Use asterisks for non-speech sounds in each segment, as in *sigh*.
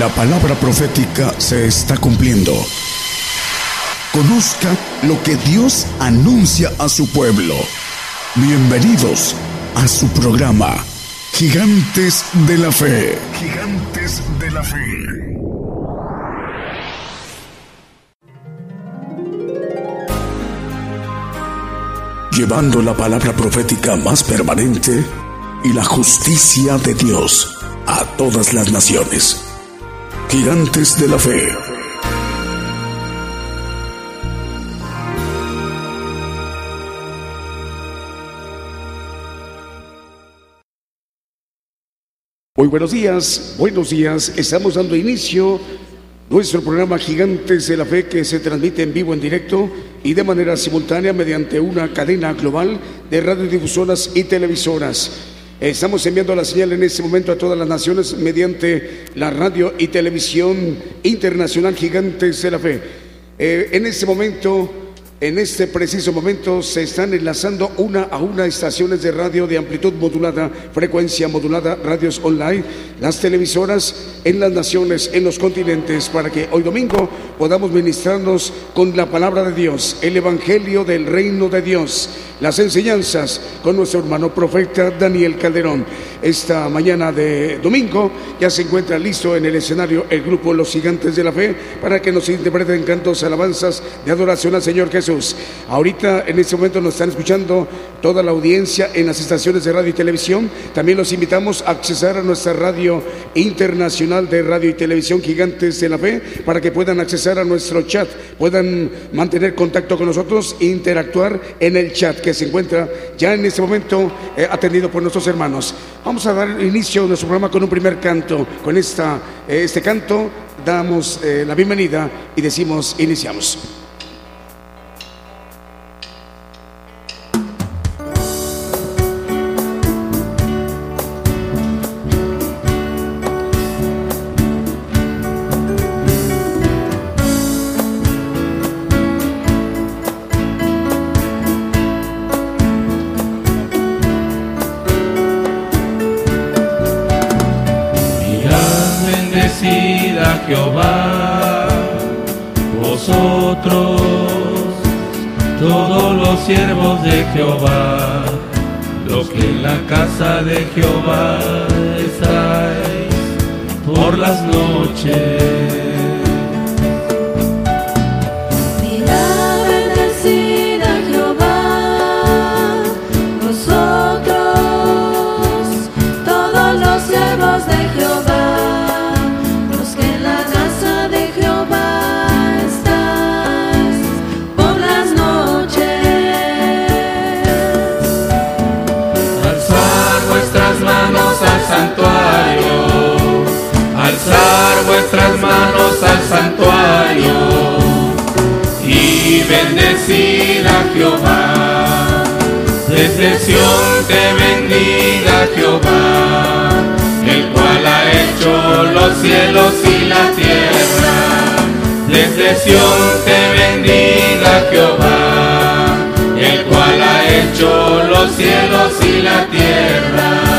La palabra profética se está cumpliendo. Conozca lo que Dios anuncia a su pueblo. Bienvenidos a su programa, Gigantes de la Fe. Gigantes de la Fe. Llevando la palabra profética más permanente y la justicia de Dios a todas las naciones. Gigantes de la Fe. Muy buenos días, buenos días. Estamos dando inicio a nuestro programa Gigantes de la Fe que se transmite en vivo, en directo y de manera simultánea mediante una cadena global de radiodifusoras y televisoras. Estamos enviando la señal en este momento a todas las naciones mediante la radio y televisión internacional Gigantes de la Fe. Eh, en este momento en este preciso momento se están enlazando una a una estaciones de radio de amplitud modulada, frecuencia modulada, radios online, las televisoras en las naciones, en los continentes, para que hoy domingo podamos ministrarnos con la palabra de Dios, el Evangelio del Reino de Dios, las enseñanzas con nuestro hermano profeta Daniel Calderón. Esta mañana de domingo ya se encuentra listo en el escenario el grupo Los Gigantes de la Fe para que nos interpreten cantos, alabanzas de adoración al Señor Jesús. Ahorita en este momento nos están escuchando toda la audiencia en las estaciones de radio y televisión. También los invitamos a accesar a nuestra radio internacional de radio y televisión Gigantes de la Fe para que puedan accesar a nuestro chat, puedan mantener contacto con nosotros e interactuar en el chat que se encuentra ya en este momento eh, atendido por nuestros hermanos. Vamos a dar inicio a nuestro programa con un primer canto. Con esta, eh, este canto damos eh, la bienvenida y decimos iniciamos. De Jehová estáis por las noches. Manos al santuario y bendecid a Jehová. Desde Sion te bendiga Jehová, el cual ha hecho los cielos y la tierra. Desde Sion te bendiga Jehová, el cual ha hecho los cielos y la tierra.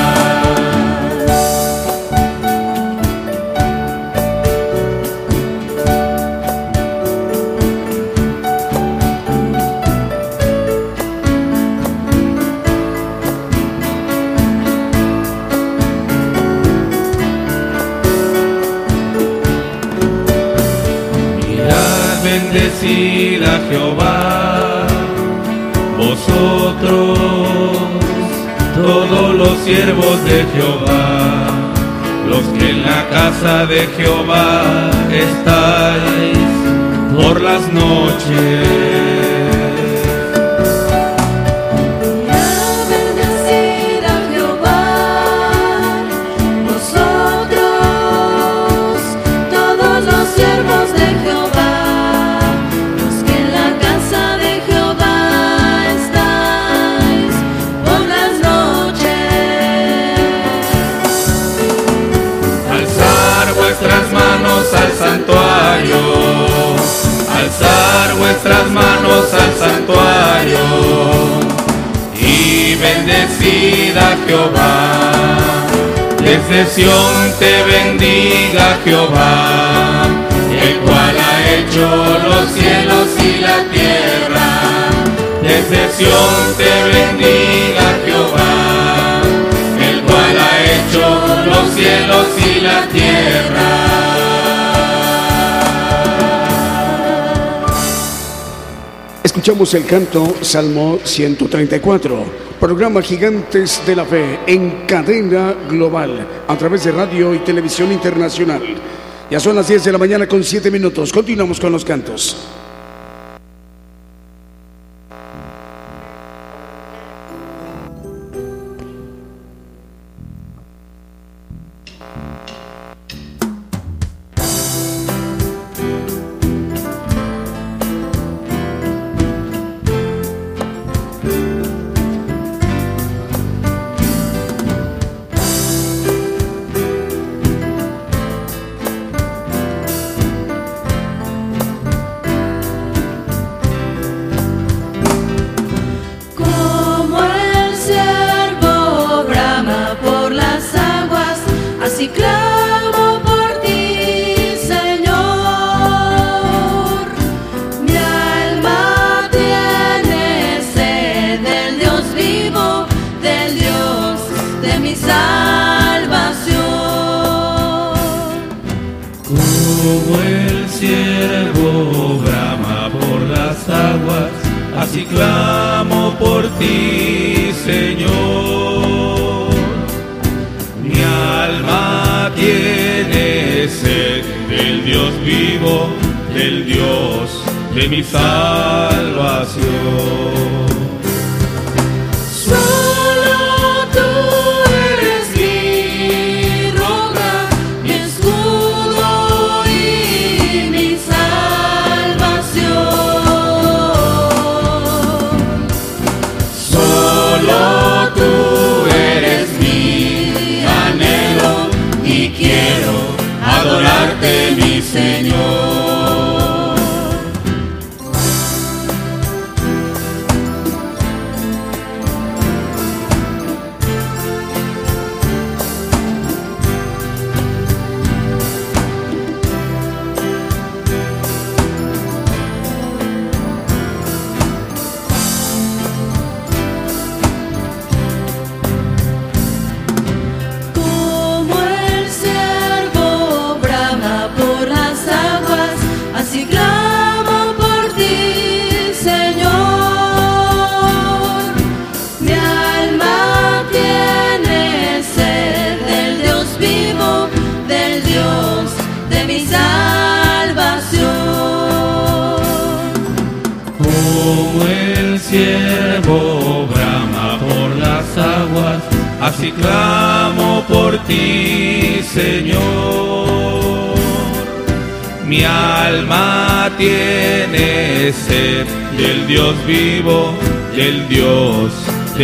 De Jehová estáis por las noches. Vuestras manos al santuario y bendecida Jehová. Desde Sión te bendiga Jehová, el cual ha hecho los cielos y la tierra. Desde Sión te bendiga Jehová, el cual ha hecho los cielos y la tierra. Escuchamos el canto Salmo 134, programa Gigantes de la Fe en cadena global a través de radio y televisión internacional. Ya son las 10 de la mañana con 7 minutos. Continuamos con los cantos.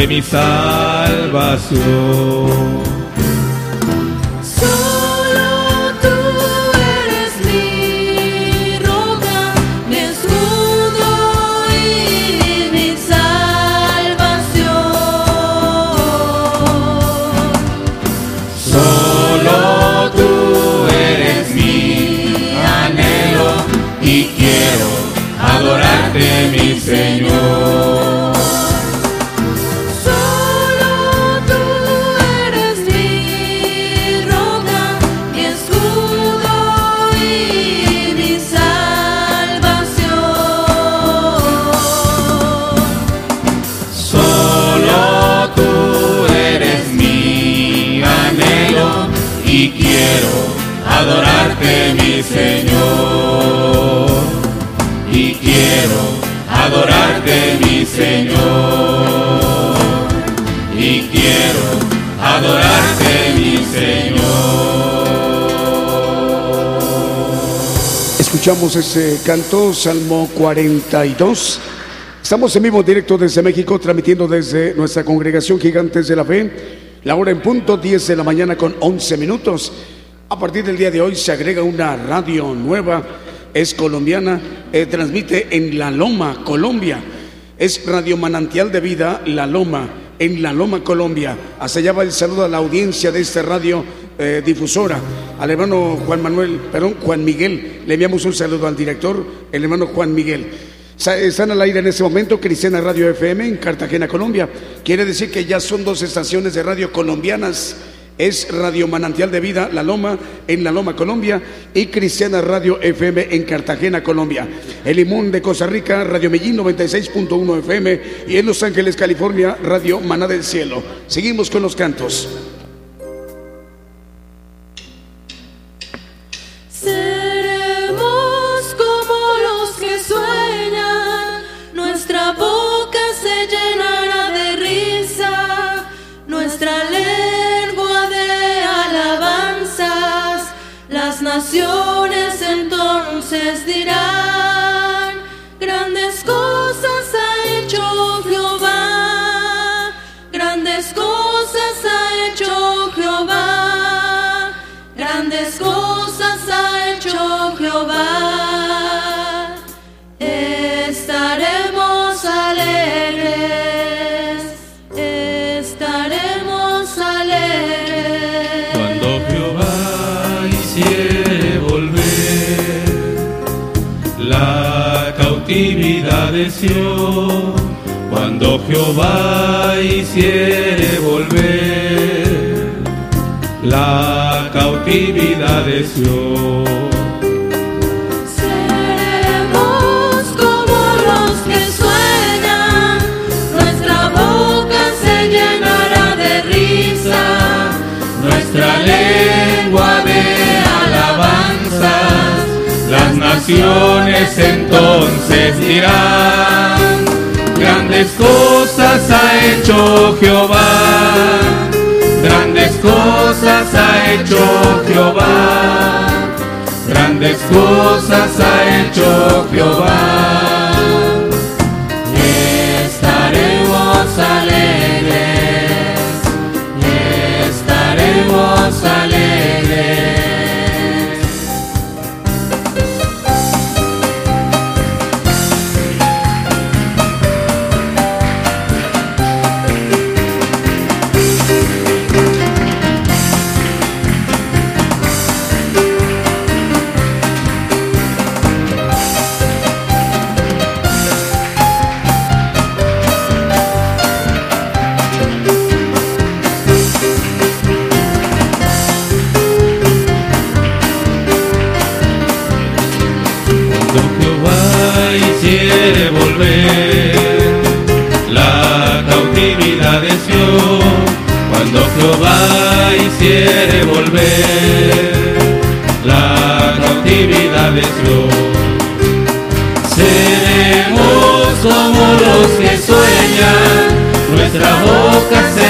Mi salvación. Ese canto, Salmo 42. Estamos en vivo directo desde México, transmitiendo desde nuestra congregación Gigantes de la Fe. La hora en punto, 10 de la mañana con 11 minutos. A partir del día de hoy se agrega una radio nueva, es colombiana, eh, transmite en La Loma, Colombia. Es Radio Manantial de Vida, La Loma, en La Loma, Colombia. Hasta allá va el saludo a la audiencia de esta radio eh, Difusora, al hermano Juan Manuel, perdón, Juan Miguel. Le enviamos un saludo al director, el hermano Juan Miguel. Están al aire en este momento Cristiana Radio FM en Cartagena, Colombia. Quiere decir que ya son dos estaciones de radio colombianas. Es Radio Manantial de Vida, La Loma, en La Loma, Colombia, y Cristiana Radio FM en Cartagena, Colombia. El Limón de Costa Rica, Radio Medellín 96.1 FM, y en Los Ángeles, California, Radio Maná del Cielo. Seguimos con los cantos. Entonces dirán, de Sion, cuando Jehová hiciere volver la cautividad de Sion. Entonces dirán, grandes cosas ha hecho Jehová, grandes cosas ha hecho Jehová, grandes cosas ha hecho Jehová.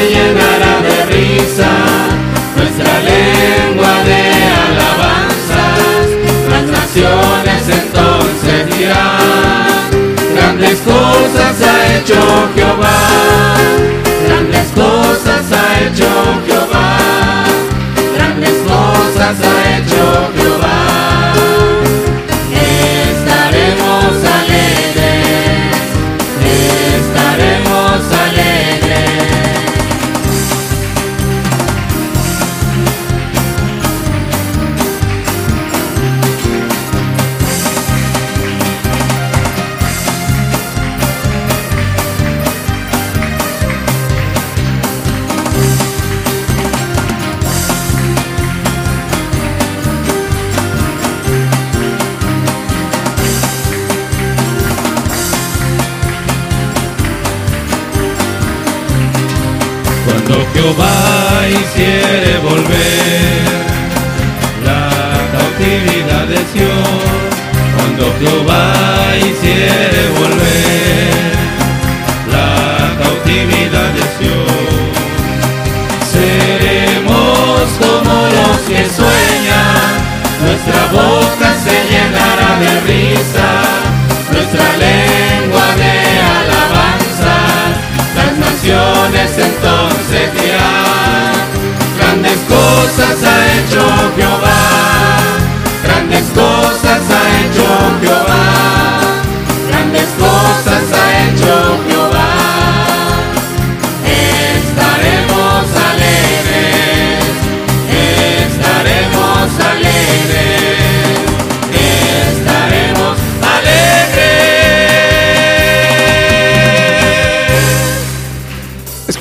Llenará de risa, nuestra lengua de alabanzas, las naciones entonces dirán Grandes cosas ha hecho Jehová, grandes cosas ha hecho Jehová,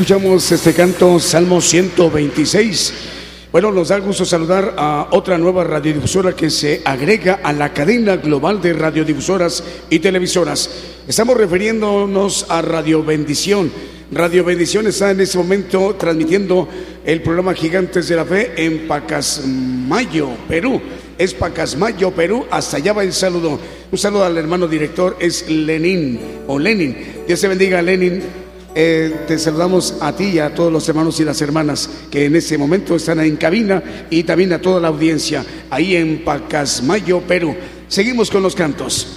escuchamos este canto, Salmo 126. Bueno, nos da gusto saludar a otra nueva radiodifusora que se agrega a la cadena global de radiodifusoras y televisoras. Estamos refiriéndonos a Radio Bendición. Radio Bendición está en este momento transmitiendo el programa Gigantes de la Fe en Pacasmayo, Perú. Es Pacasmayo, Perú. Hasta allá va el saludo. Un saludo al hermano director, es Lenin o Lenin. Dios te bendiga, Lenin. Eh, te saludamos a ti y a todos los hermanos y las hermanas que en este momento están en cabina y también a toda la audiencia ahí en Pacasmayo, Perú. Seguimos con los cantos.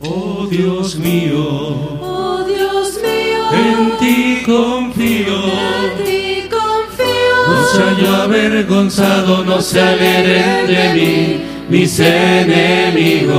Oh Dios mío, Oh Dios mío, en ti confío. en ti confío. No sea yo avergonzado, no se alegren de mí mis enemigos.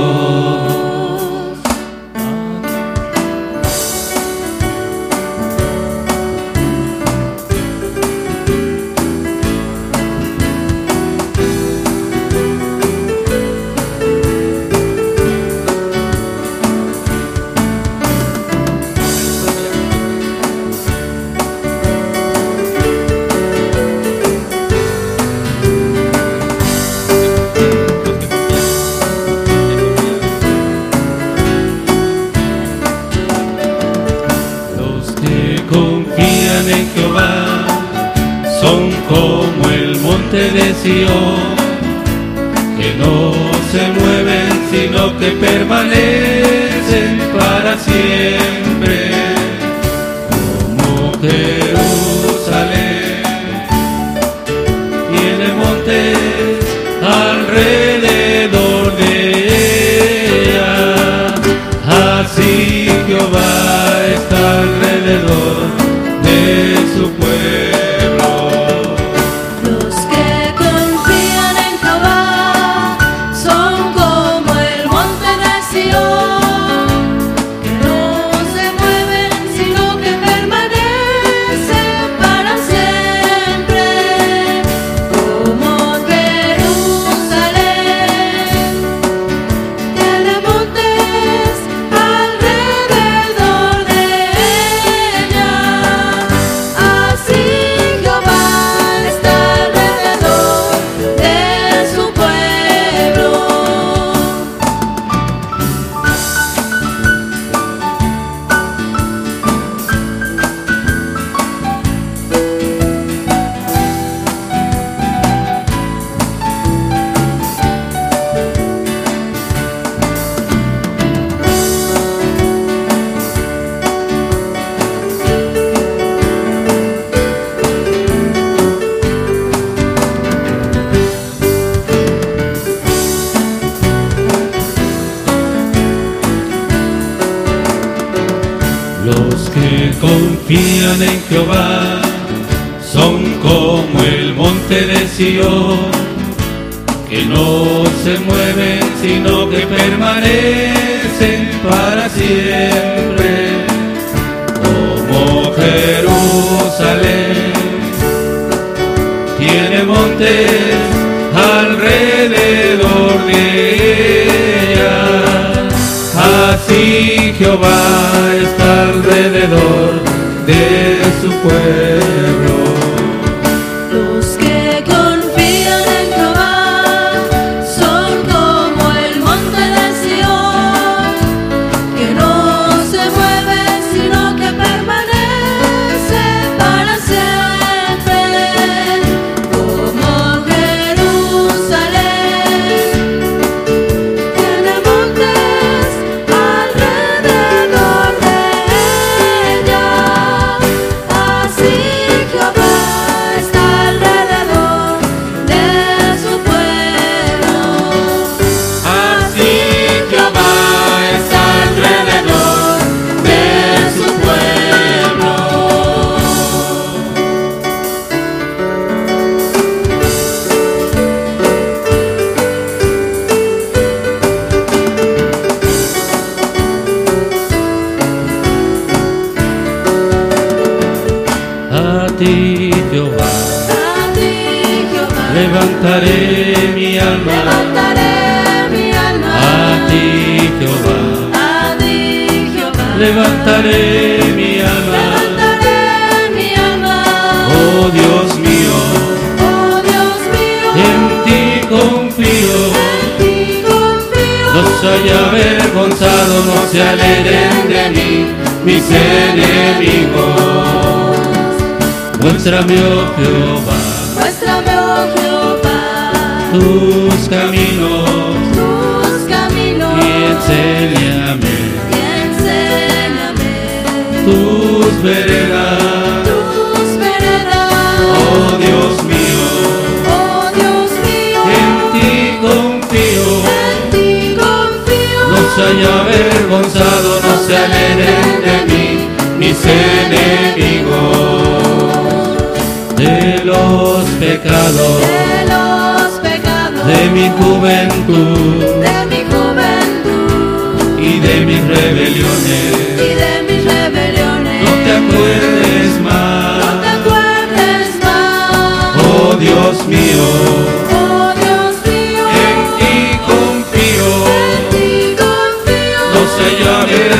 Que no se mueven, sino que permanecen para siempre, como Jerusalén. Tiene montes alrededor de ella. Así Jehová está alrededor de su pueblo. Muéstrame, oh Jehová, Muéstrame, oh Jehová, tus caminos tus caminos y enséñame y enséñame tus veredas. tus veredas. Oh Dios mío, Oh Dios mío, en ti confío. en ti confío. No soy avergonzado, no se alegren de mí mis enemigos. Pecados. De los pecados. De mi juventud. De mi juventud. Y de mis rebeliones. y de mis rebeliones. No te acuerdes No te más, acuerdes más. oh Dios mío,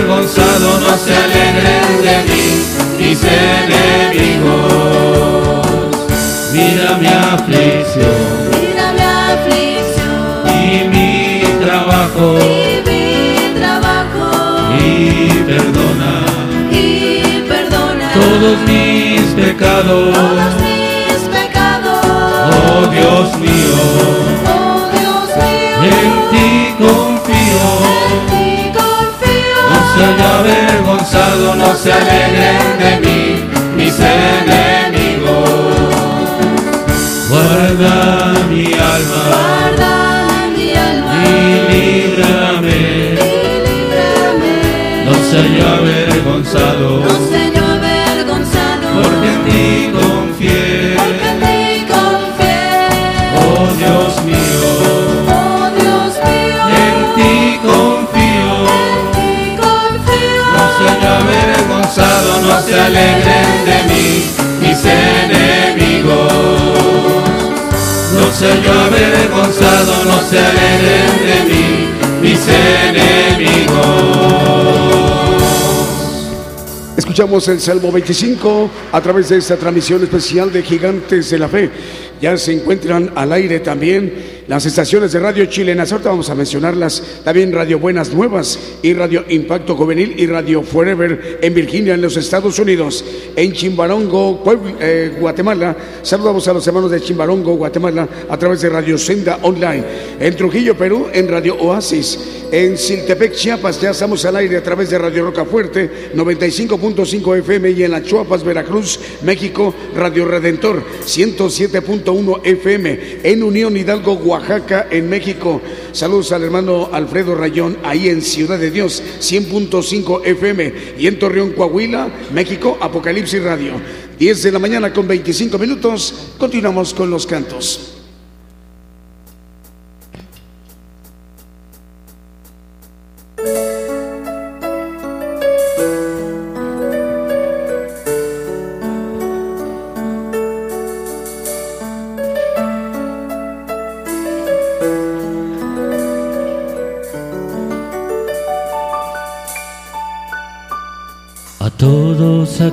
avergonzado, no se alegren de mí mis enemigos. Mira mi aflicción Mira mi aflicción y mi trabajo y mi trabajo y perdona y perdona todos mis pecados. todos mis pecados. Oh Dios mío, Oh Dios mío, en ti confío. en ti confío. No soy avergonzado, no se alegren de mí mis enemigos. Guarda mi alma Guarda mi alma y líbrame. y líbrame. No soy avergonzado, No sé yo avergonzado, porque en ti confié. porque en ti confié. Oh Dios mío, Oh Dios mío, en ti confío. en ti confío. No soy avergonzado, no se alegren Soy avergonzado, no se alegren de mí mis enemigos. Escuchamos el Salmo 25 a través de esta transmisión especial de Gigantes de la Fe. Ya se encuentran al aire también las estaciones de Radio Chilenas. Ahorita vamos a mencionarlas. También Radio Buenas Nuevas y Radio Impacto Juvenil y Radio Forever en Virginia, en los Estados Unidos. En Chimbarongo, eh, Guatemala. Saludamos a los hermanos de Chimbarongo, Guatemala, a través de Radio Senda Online. En Trujillo, Perú, en Radio Oasis. En Siltepec, Chiapas, ya estamos al aire a través de Radio Rocafuerte, 95.5 FM. Y en La Chuapas, Veracruz, México, Radio Redentor, 107.1 FM. En Unión Hidalgo, Oaxaca, en México. Saludos al hermano Alfredo Rayón, ahí en Ciudad de Dios, 100.5 FM. Y en Torreón, Coahuila, México, Apocalipsis Radio. 10 de la mañana con 25 minutos. Continuamos con los cantos.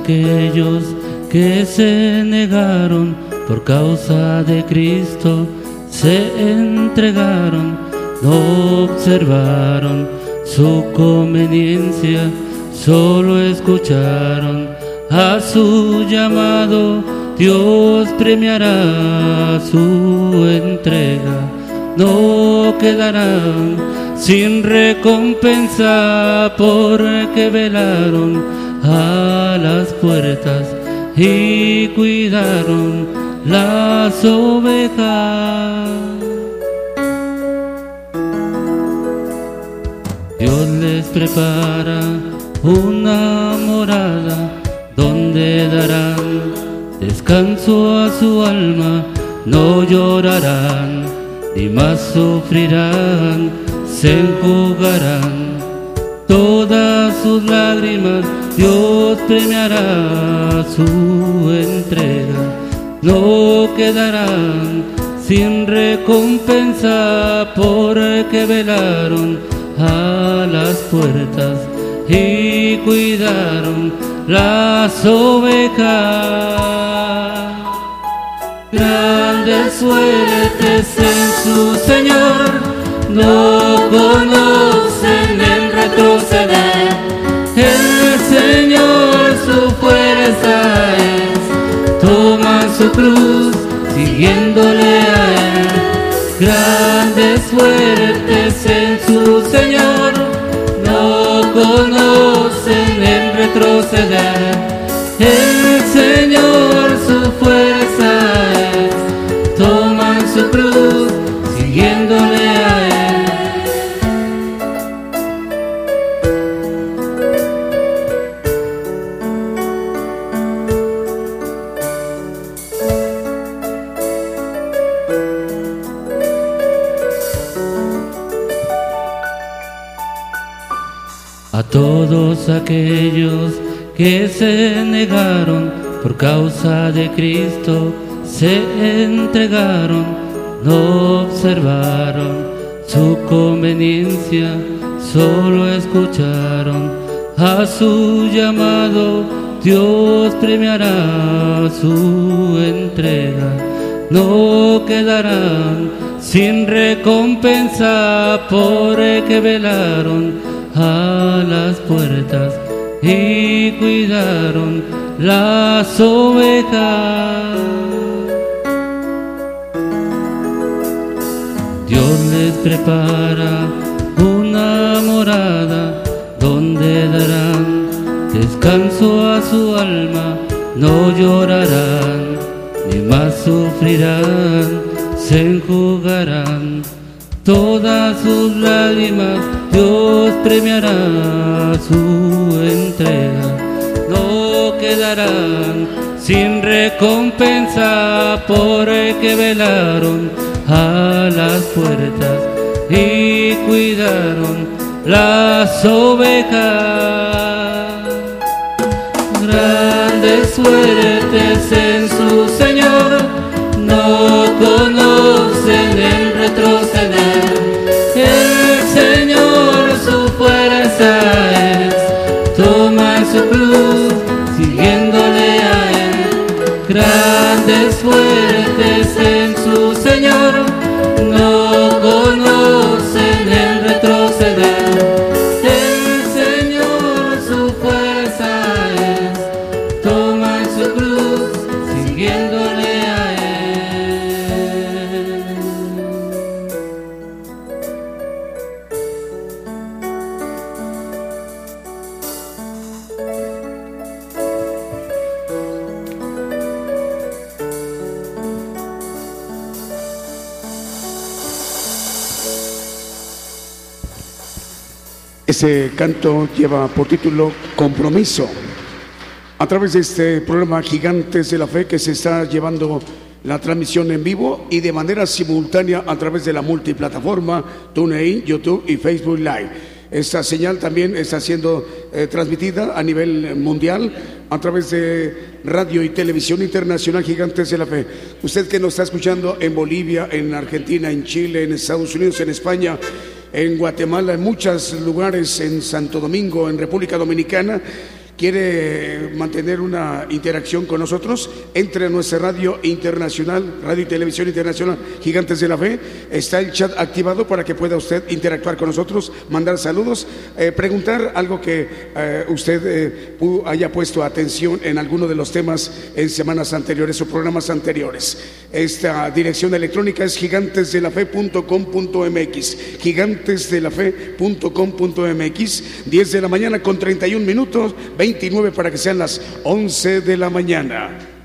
Aquellos que se negaron por causa de Cristo, se entregaron, no observaron su conveniencia, solo escucharon a su llamado, Dios premiará su entrega, no quedarán sin recompensa porque velaron a las puertas y cuidaron las ovejas. Dios les prepara una morada donde darán descanso a su alma, no llorarán ni más sufrirán, se enjugarán todas sus lágrimas, Dios premiará su entrega, no quedarán sin recompensa porque velaron a las puertas y cuidaron las ovejas. Grandes suertes en su Señor, no conocen el retroceder. Su fuerza es, toman su cruz siguiéndole a Él. Grandes suertes en su Señor, no conocen el retroceder. Todos aquellos que se negaron por causa de Cristo, se entregaron, no observaron su conveniencia, solo escucharon a su llamado, Dios premiará su entrega, no quedarán sin recompensa por que velaron a las puertas y cuidaron las ovejas. Dios les prepara una morada donde darán descanso a su alma, no llorarán ni más sufrirán, se enjugarán todas sus lágrimas, Dios premiará su entrega. No quedarán sin recompensa por el que velaron a las puertas y cuidaron las ovejas. Grandes suertes en su Señor, no conocen Ese canto lleva por título Compromiso. A través de este programa Gigantes de la Fe que se está llevando la transmisión en vivo y de manera simultánea a través de la multiplataforma TuneIn, YouTube y Facebook Live. Esta señal también está siendo eh, transmitida a nivel mundial a través de radio y televisión internacional Gigantes de la Fe. Usted que nos está escuchando en Bolivia, en Argentina, en Chile, en Estados Unidos, en España, en Guatemala, en muchos lugares, en Santo Domingo, en República Dominicana, quiere mantener una interacción con nosotros, entre a nuestra radio internacional, radio y televisión internacional Gigantes de la Fe. Está el chat activado para que pueda usted interactuar con nosotros, mandar saludos, eh, preguntar algo que eh, usted eh, haya puesto atención en alguno de los temas en semanas anteriores o programas anteriores. Esta dirección electrónica es gigantesdelafe.com.mx, gigantesdelafe.com.mx, 10 de la mañana con 31 minutos, 29 para que sean las 11 de la mañana.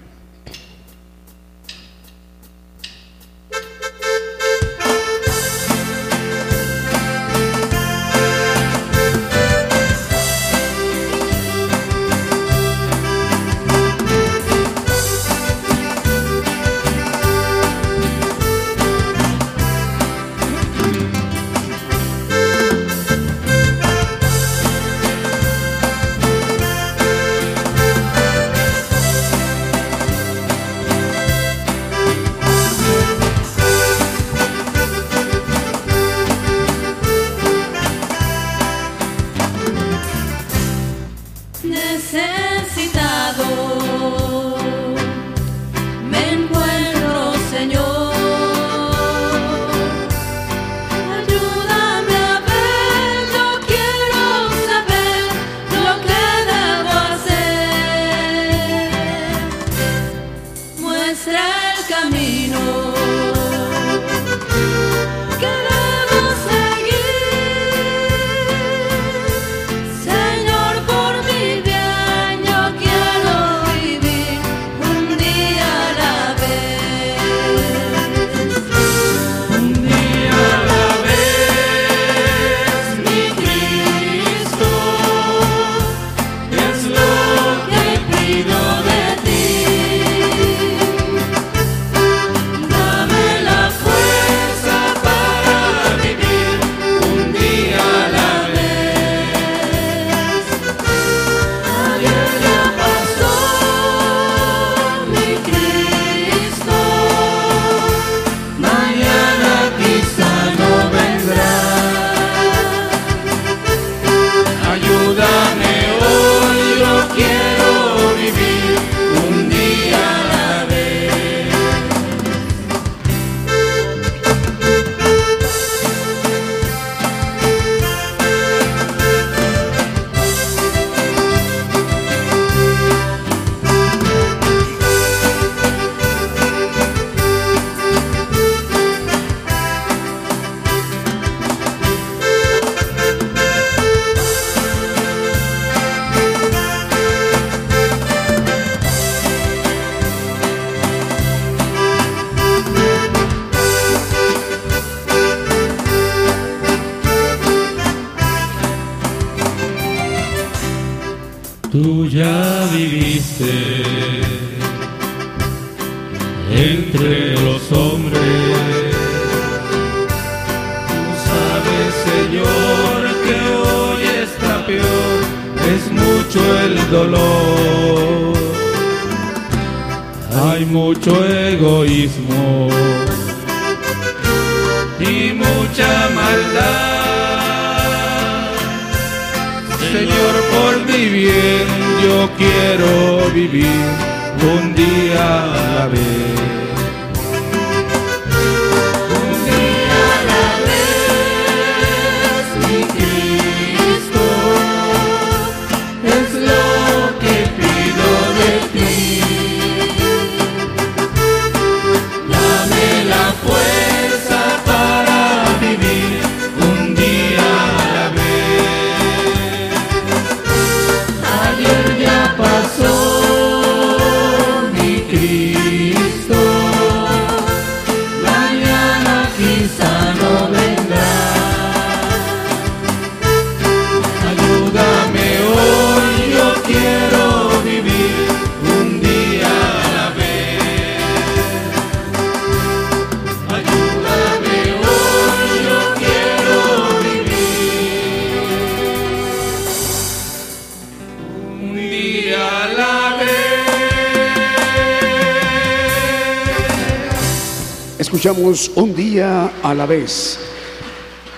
Escuchamos un día a la vez.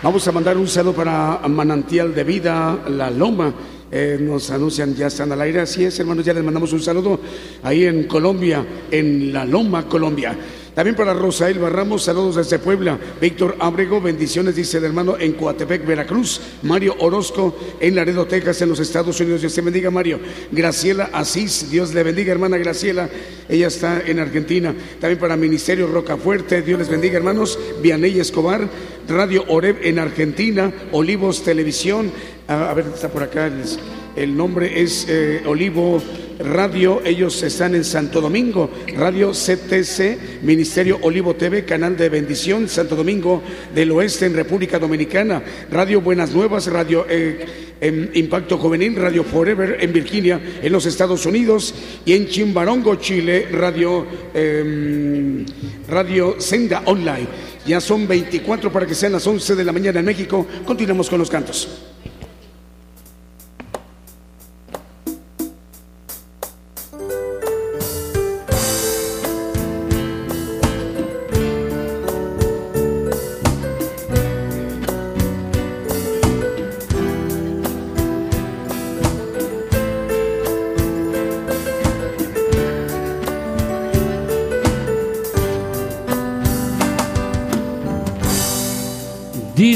Vamos a mandar un saludo para Manantial de Vida, La Loma. Eh, nos anuncian, ya están al aire. Así es, hermanos, ya les mandamos un saludo ahí en Colombia, en La Loma, Colombia. También para Rosael Barramos, saludos desde Puebla. Víctor Abrego, bendiciones, dice el hermano, en Coatepec, Veracruz. Mario Orozco, en Laredo, Texas, en los Estados Unidos. Dios te bendiga, Mario. Graciela Asís, Dios le bendiga, hermana Graciela. Ella está en Argentina. También para Ministerio Rocafuerte, Dios les bendiga, hermanos. Vianey Escobar, Radio Oreb en Argentina, Olivos Televisión. Ah, a ver, está por acá. El nombre es eh, Olivo Radio. Ellos están en Santo Domingo. Radio CTC, Ministerio Olivo TV, Canal de Bendición, Santo Domingo del Oeste en República Dominicana. Radio Buenas Nuevas, Radio eh, Impacto Juvenil, Radio Forever en Virginia, en los Estados Unidos. Y en Chimbarongo, Chile, Radio, em, Radio Senda Online. Ya son 24 para que sean las 11 de la mañana en México. Continuamos con los cantos.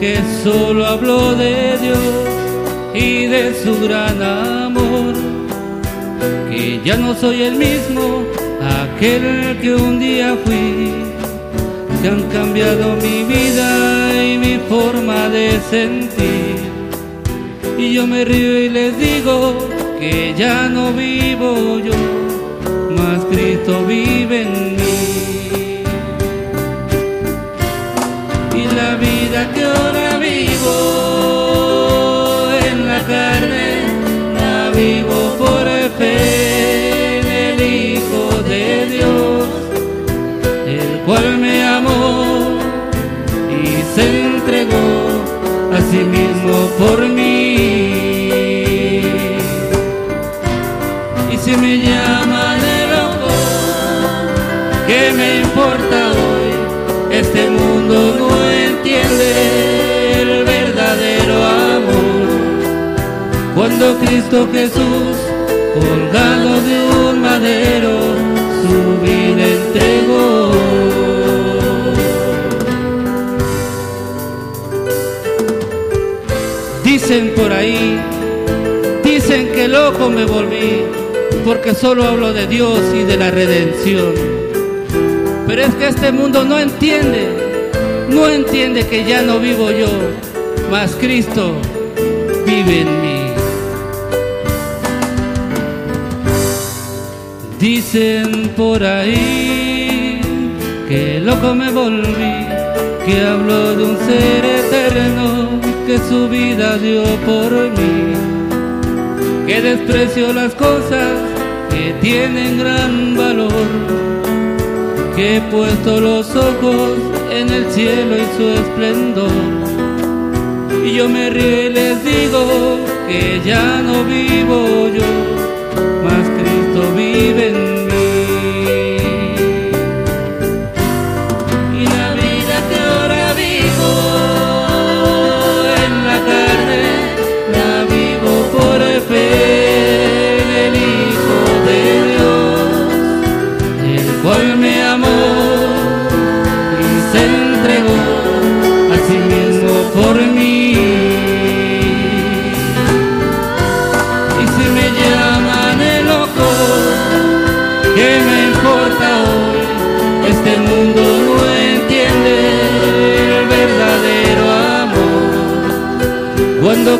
que solo hablo de Dios y de su gran amor, que ya no soy el mismo, aquel que un día fui, que han cambiado mi vida y mi forma de sentir. Y yo me río y les digo que ya no vivo yo, mas Cristo vive en mí. Hoy? Este mundo no entiende el verdadero amor. Cuando Cristo Jesús, colgado de un madero, su vida entregó. Dicen por ahí, dicen que loco me volví, porque solo hablo de Dios y de la redención. Pero es que este mundo no entiende, no entiende que ya no vivo yo, mas Cristo vive en mí. Dicen por ahí que loco me volví, que hablo de un ser eterno que su vida dio por mí, que desprecio las cosas que tienen gran valor, que he puesto los ojos en el cielo y su esplendor. Y yo me río y les digo que ya no vivo yo mas Cristo vive en mí.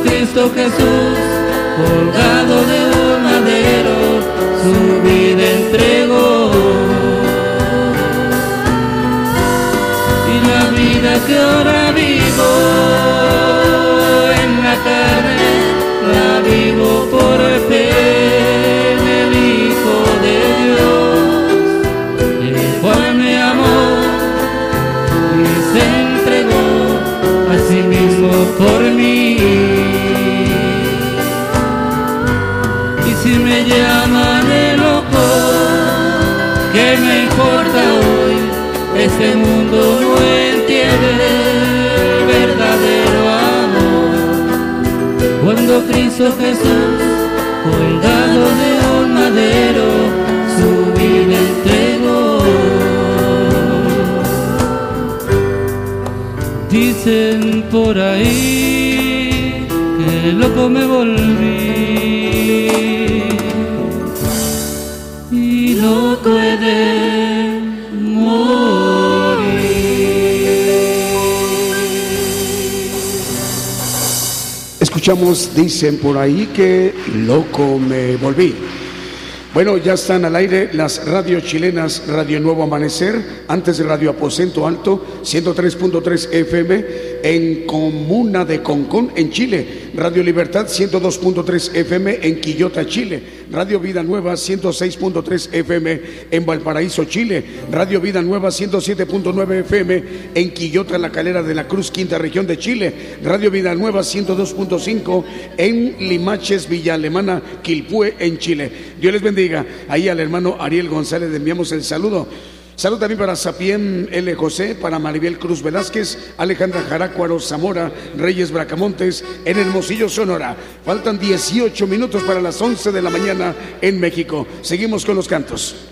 Cristo Jesús, colgado de Este mundo no entiende el verdadero amor. Cuando Cristo Jesús, colgado de un madero, su vida entregó. Dicen por ahí que loco me volví Escuchamos, dicen por ahí que loco me volví. Bueno, ya están al aire las radios chilenas Radio Nuevo Amanecer, antes de Radio Aposento Alto, 103.3 FM en Comuna de Concón, en Chile, Radio Libertad 102.3 FM en Quillota, Chile, Radio Vida Nueva 106.3 FM en Valparaíso, Chile, Radio Vida Nueva 107.9 FM en Quillota, La Calera de la Cruz, quinta región de Chile, Radio Vida Nueva 102.5 en Limaches, Villa Alemana, Quilpué, en Chile. Dios les bendiga. Ahí al hermano Ariel González le enviamos el saludo. Salud también para Sapien L. José, para Maribel Cruz Velázquez, Alejandra Jaracuaro Zamora, Reyes Bracamontes, en Hermosillo, Sonora. Faltan 18 minutos para las 11 de la mañana en México. Seguimos con los cantos.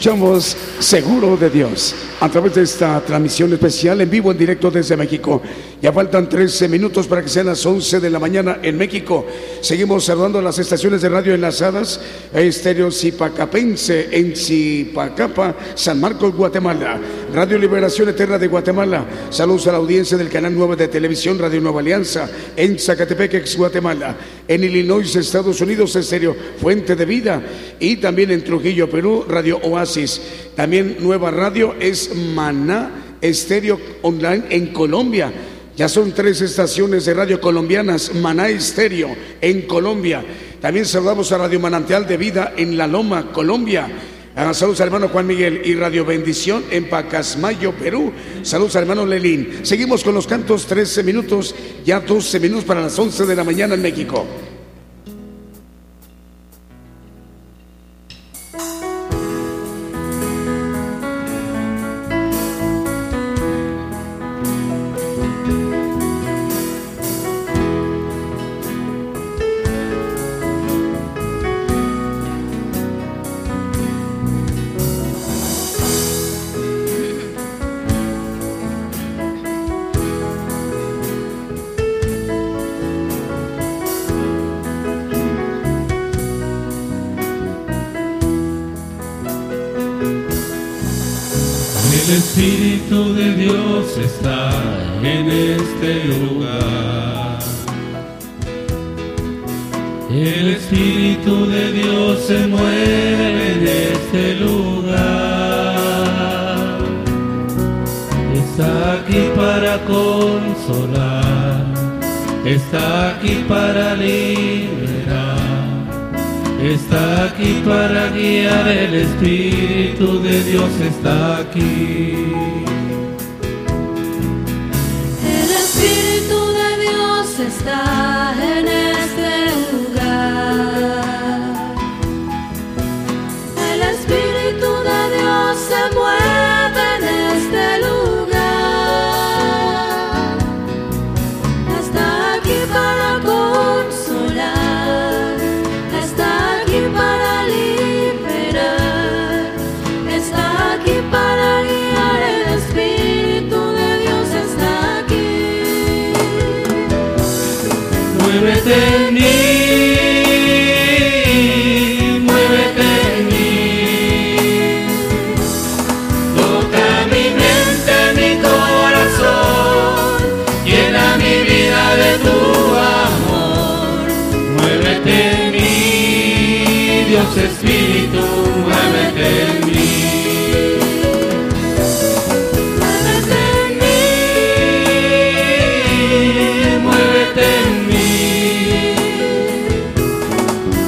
Escuchamos Seguro de Dios a través de esta transmisión especial en vivo, en directo desde México. Ya faltan 13 minutos para que sean las 11 de la mañana en México. Seguimos saludando las estaciones de radio enlazadas. Estéreo Zipacapense en Zipacapa, San Marcos, Guatemala. Radio Liberación Eterna de Guatemala. Saludos a la audiencia del canal 9 de televisión Radio Nueva Alianza en Zacatepec, ex Guatemala. En Illinois, Estados Unidos, Estéreo Fuente de Vida. Y también en Trujillo, Perú, Radio Oasis. También nueva radio es Maná Estéreo Online en Colombia. Ya son tres estaciones de radio colombianas, Maná Estéreo en Colombia. También saludamos a Radio Manantial de Vida en La Loma, Colombia. Ah, saludos al hermano Juan Miguel y Radio Bendición en Pacasmayo, Perú. Saludos al hermano Lelín. Seguimos con los cantos, 13 minutos, ya 12 minutos para las 11 de la mañana en México. Dios Espíritu, muévete en mí.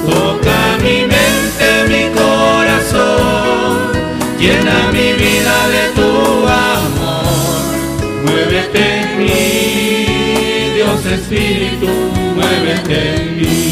Toca mi mente, mi corazón, llena mi vida de tu amor. Muévete en mí, Dios Espíritu, muévete en mí.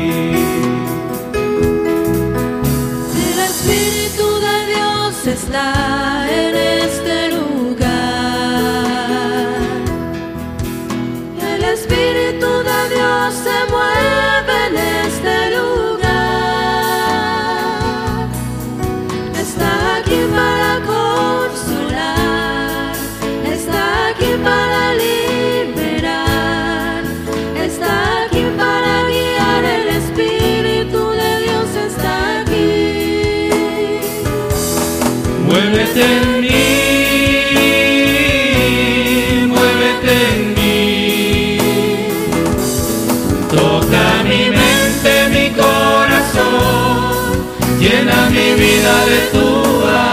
Se mueve en este lugar. Está aquí para consolar. Está aquí para liberar. Está aquí para guiar. El Espíritu de Dios está aquí. Muévete en de tu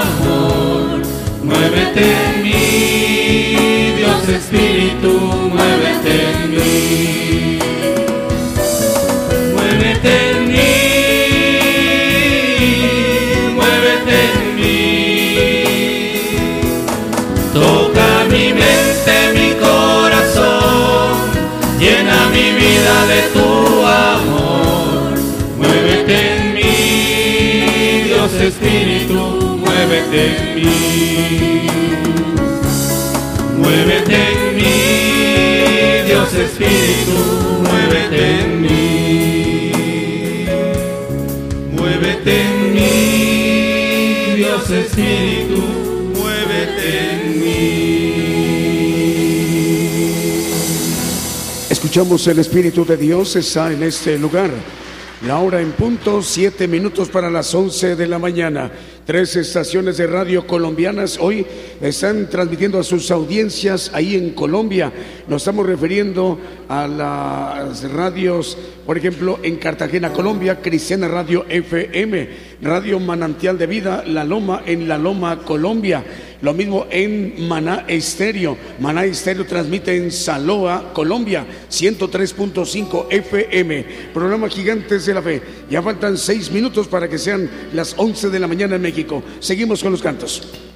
amor. Muévete en mí, Dios Espíritu, muévete en mí. Muévete en mí. Muévete en mí, Dios Espíritu, muévete en mí. Muévete en mí, Dios Espíritu, muévete en mí. Escuchamos el Espíritu de Dios está en este lugar. La hora en punto, siete minutos para las once de la mañana. Tres estaciones de radio colombianas hoy están transmitiendo a sus audiencias ahí en Colombia. Nos estamos refiriendo a las radios, por ejemplo, en Cartagena, Colombia, Cristiana Radio FM, Radio Manantial de Vida, La Loma en La Loma, Colombia. Lo mismo en Maná Estéreo. Maná Estéreo transmite en Saloa, Colombia, 103.5 FM. Programa Gigantes de la Fe. Ya faltan seis minutos para que sean las 11 de la mañana en México. Seguimos con los cantos.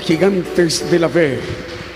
Gigantes de la Fe,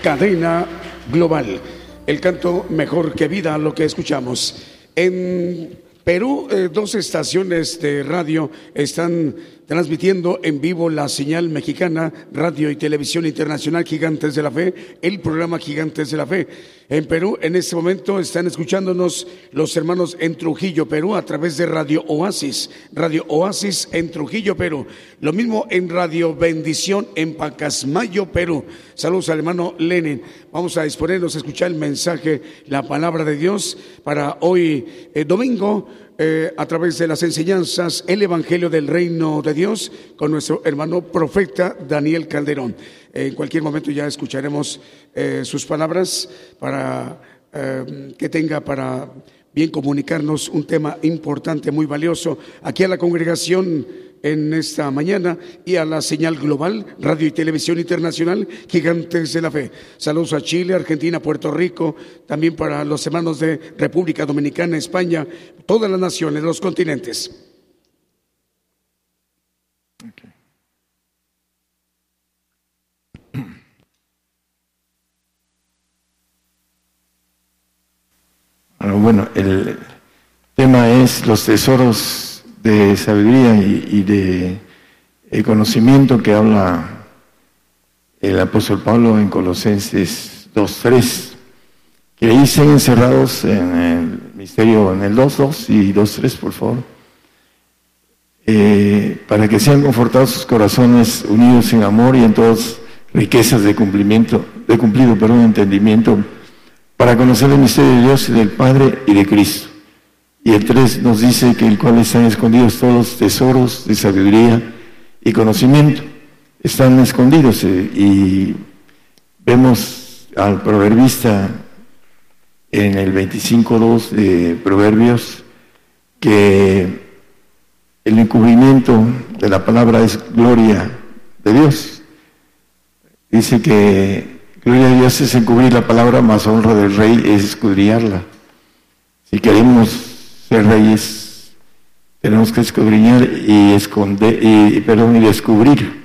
cadena global. El canto mejor que vida, lo que escuchamos. En Perú, eh, dos estaciones de radio están transmitiendo en vivo la señal mexicana, radio y televisión internacional Gigantes de la Fe, el programa Gigantes de la Fe. En Perú, en este momento, están escuchándonos los hermanos en Trujillo, Perú, a través de Radio Oasis, Radio Oasis en Trujillo, Perú. Lo mismo en Radio Bendición en Pacasmayo, Perú. Saludos al hermano Lenin. Vamos a disponernos a escuchar el mensaje, la palabra de Dios para hoy, eh, domingo, eh, a través de las enseñanzas, el Evangelio del Reino de Dios, con nuestro hermano profeta Daniel Calderón. en cualquier momento ya escucharemos eh, sus palabras para eh, que tenga para bien comunicarnos un tema importante, muy valioso, aquí a la congregación en esta mañana y a la señal global, radio y televisión internacional, Gigantes de la Fe. Saludos a Chile, Argentina, Puerto Rico, también para los hermanos de República Dominicana, España, todas las naciones, los continentes. Bueno, el tema es los tesoros de sabiduría y, de conocimiento que habla el apóstol Pablo en Colosenses 2.3, que dicen encerrados en el misterio, en el 2.2 y 2.3, por favor, eh, para que sean confortados sus corazones unidos en amor y en todas riquezas de cumplimiento, de cumplido, perdón, entendimiento, para conocer el misterio de Dios y del Padre y de Cristo. Y el 3 nos dice que el cual están escondidos todos los tesoros de sabiduría y conocimiento. Están escondidos eh, y vemos al proverbista en el 25.2 de Proverbios que el encubrimiento de la palabra es gloria de Dios. Dice que gloria de Dios es encubrir la palabra, más honra del rey es escudriñarla. Si queremos ser reyes, tenemos que escudriñar y esconder, y, perdón, y descubrir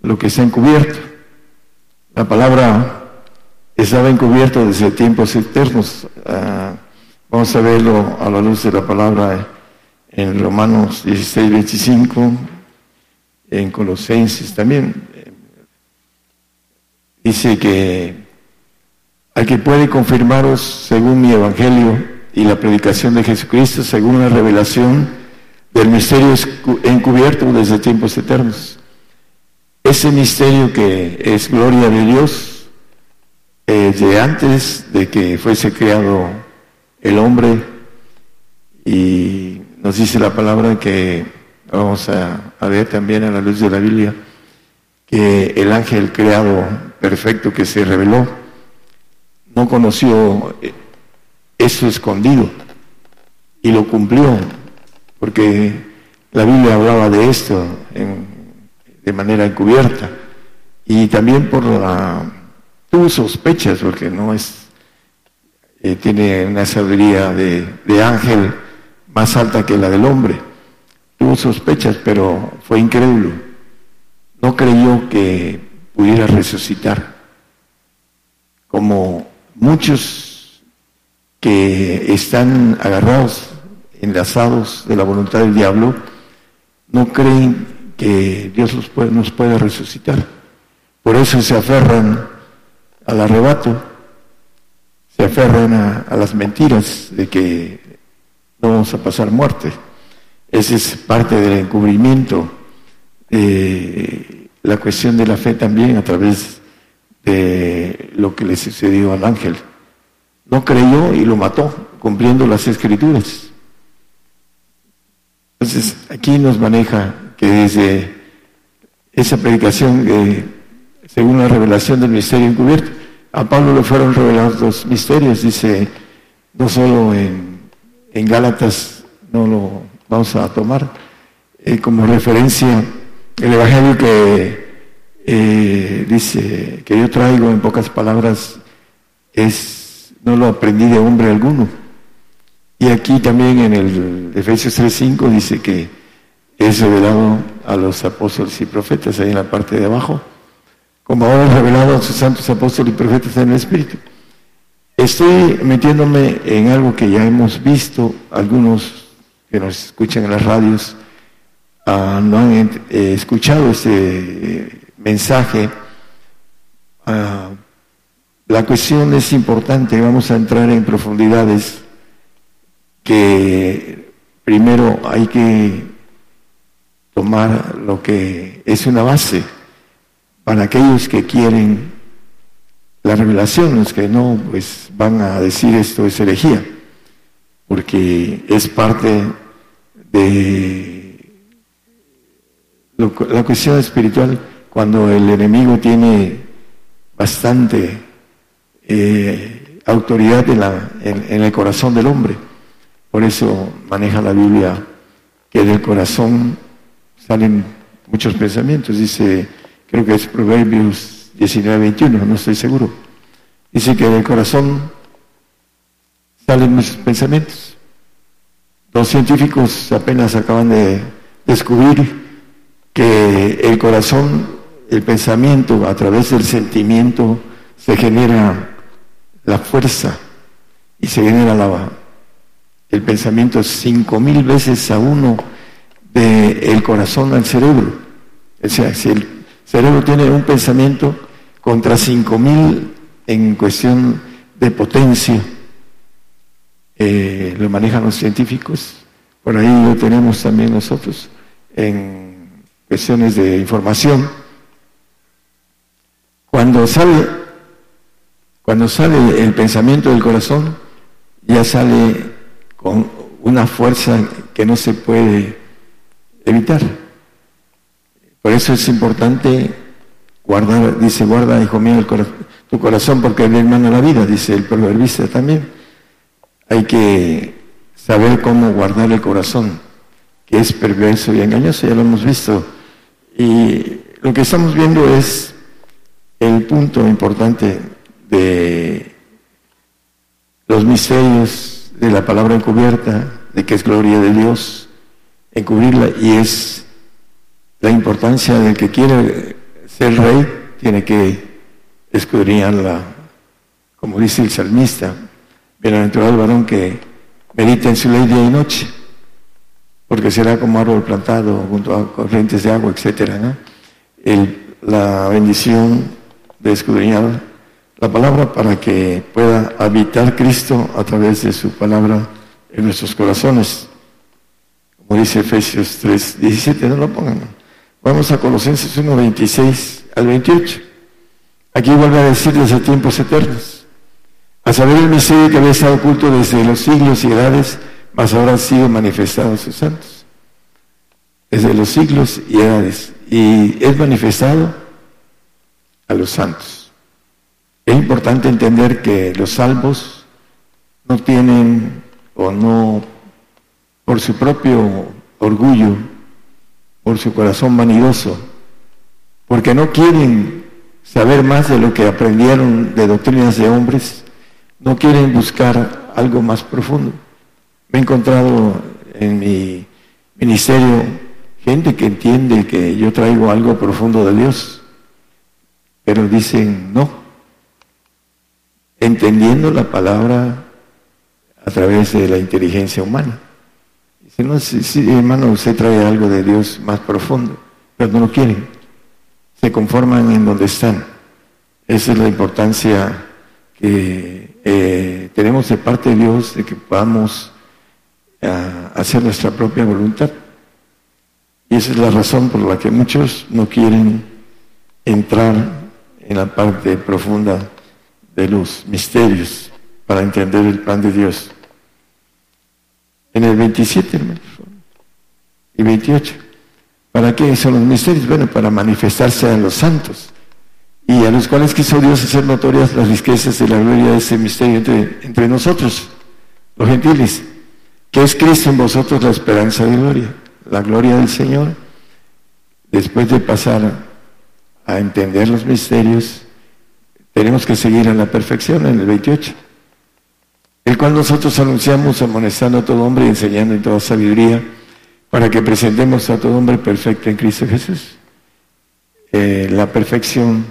lo que está encubierto. La palabra estaba encubierta desde tiempos eternos. Ah, vamos a verlo a la luz de la palabra en Romanos 16, 25, en Colosenses también. Dice que al que puede confirmaros según mi evangelio y la predicación de Jesucristo, según la revelación del misterio encubierto desde tiempos eternos. Ese misterio que es gloria de Dios, eh, de antes de que fuese creado el hombre, y nos dice la palabra que vamos a ver también a la luz de la Biblia, que el ángel creado perfecto que se reveló. No conoció eh, eso escondido. Y lo cumplió, porque la Biblia hablaba de esto en- de manera encubierta. Y también por la tuvo sospechas porque no es eh, tiene una sabiduría de, de ángel más alta que la del hombre. Tuvo sospechas pero fue incrédulo. No creyó que pudiera resucitar como muchos que están agarrados, enlazados de la voluntad del diablo, no creen que Dios los puede, nos puede resucitar. Por eso se aferran al arrebato, se aferran a, las mentiras de que no vamos a pasar muerte. Ese es parte del encubrimiento. La cuestión de la fe también a través de lo que le sucedió al ángel. No creyó y lo mató, cumpliendo las escrituras. Entonces, aquí nos maneja que desde esa predicación, que según la revelación del misterio encubierto, a Pablo le fueron revelados los misterios, dice, no solo en, en Gálatas, no lo vamos a tomar eh, como referencia el Evangelio que eh, dice que yo traigo en pocas palabras es no lo aprendí de hombre alguno. Y aquí también en el Efesios 3.5 dice que es revelado a los apóstoles y profetas ahí en la parte de abajo, como ahora revelado a sus santos apóstoles y profetas en el Espíritu. Estoy metiéndome en algo que ya hemos visto, algunos que nos escuchan en las radios ah, no han escuchado este eh, mensaje. Ah, la cuestión es importante, vamos a entrar en profundidades que primero hay que tomar lo que es una base para aquellos que quieren la revelación, los que no, pues van a decir esto es herejía, porque es parte de la cuestión espiritual cuando el enemigo tiene bastante eh, autoridad en, la, en, el corazón del hombre. Por eso maneja la Biblia que del corazón salen muchos pensamientos. Dice, creo que es Proverbios 19, 21, no estoy seguro. Dice que del corazón salen muchos pensamientos. Los científicos apenas acaban de descubrir que el corazón el pensamiento, a través del sentimiento, se genera la fuerza y se genera la, el pensamiento cinco mil veces a uno del corazón al cerebro. O sea, si el cerebro tiene un pensamiento contra cinco mil en cuestión de potencia, eh, lo manejan los científicos, por ahí lo tenemos también nosotros en cuestiones de información cuando sale, cuando sale el pensamiento del corazón, ya sale con una fuerza que no se puede evitar. Por eso es importante guardar, dice, guarda, hijo mío, tu corazón porque es hermano la vida, dice el proverbista también. Hay que saber cómo guardar el corazón, que es perverso y engañoso, ya lo hemos visto. Y lo que estamos viendo es el punto importante de los misterios de la palabra encubierta, de que es gloria de Dios, encubrirla, y es la importancia del que quiere ser rey, tiene que escudriñarla, como dice el salmista, bienaventurado el varón que medita en su ley día y noche, porque será como árbol plantado junto a corrientes de agua, etcétera, ¿no? la bendición de escudriñar la palabra para que pueda habitar Cristo a través de su palabra en nuestros corazones. Como dice Efesios 3, 17, no lo pongan. Vamos a Colosenses 1, 26 al 28. Aquí vuelve a decir desde tiempos eternos. A saber el misterio que había estado oculto desde los siglos y edades, mas ahora ha sido manifestado a sus santos. Desde los siglos y edades. Y es manifestado a los santos. Es importante entender que los salvos no tienen o no, por su propio orgullo, por su corazón vanidoso, porque no quieren saber más de lo que aprendieron de doctrinas de hombres, no quieren buscar algo más profundo. Me he encontrado en mi ministerio gente que entiende que yo traigo algo profundo de Dios pero dicen, no, entendiendo la palabra a través de la inteligencia humana. Dice, no, sí, hermano, usted trae algo de Dios más profundo, pero no lo quieren. Se conforman en donde están. Esa es la importancia que eh, tenemos de parte de Dios de que podamos ah, hacer nuestra propia voluntad. Y esa es la razón por la que muchos no quieren entrar en la parte profunda de los misterios para entender el plan de Dios. En el 27, y 28. ¿Para qué son los misterios? Bueno, para manifestarse a los santos y a los cuales quiso Dios hacer notorias las riquezas de la gloria de ese misterio entre, entre nosotros, los gentiles, que es Cristo en vosotros la esperanza de gloria, la gloria del Señor. Después de pasar a entender los misterios, tenemos que seguir en la perfección en el 28, el cual nosotros anunciamos amonestando a todo hombre y enseñando en toda sabiduría, para que presentemos a todo hombre perfecto en Cristo Jesús. Eh, la perfección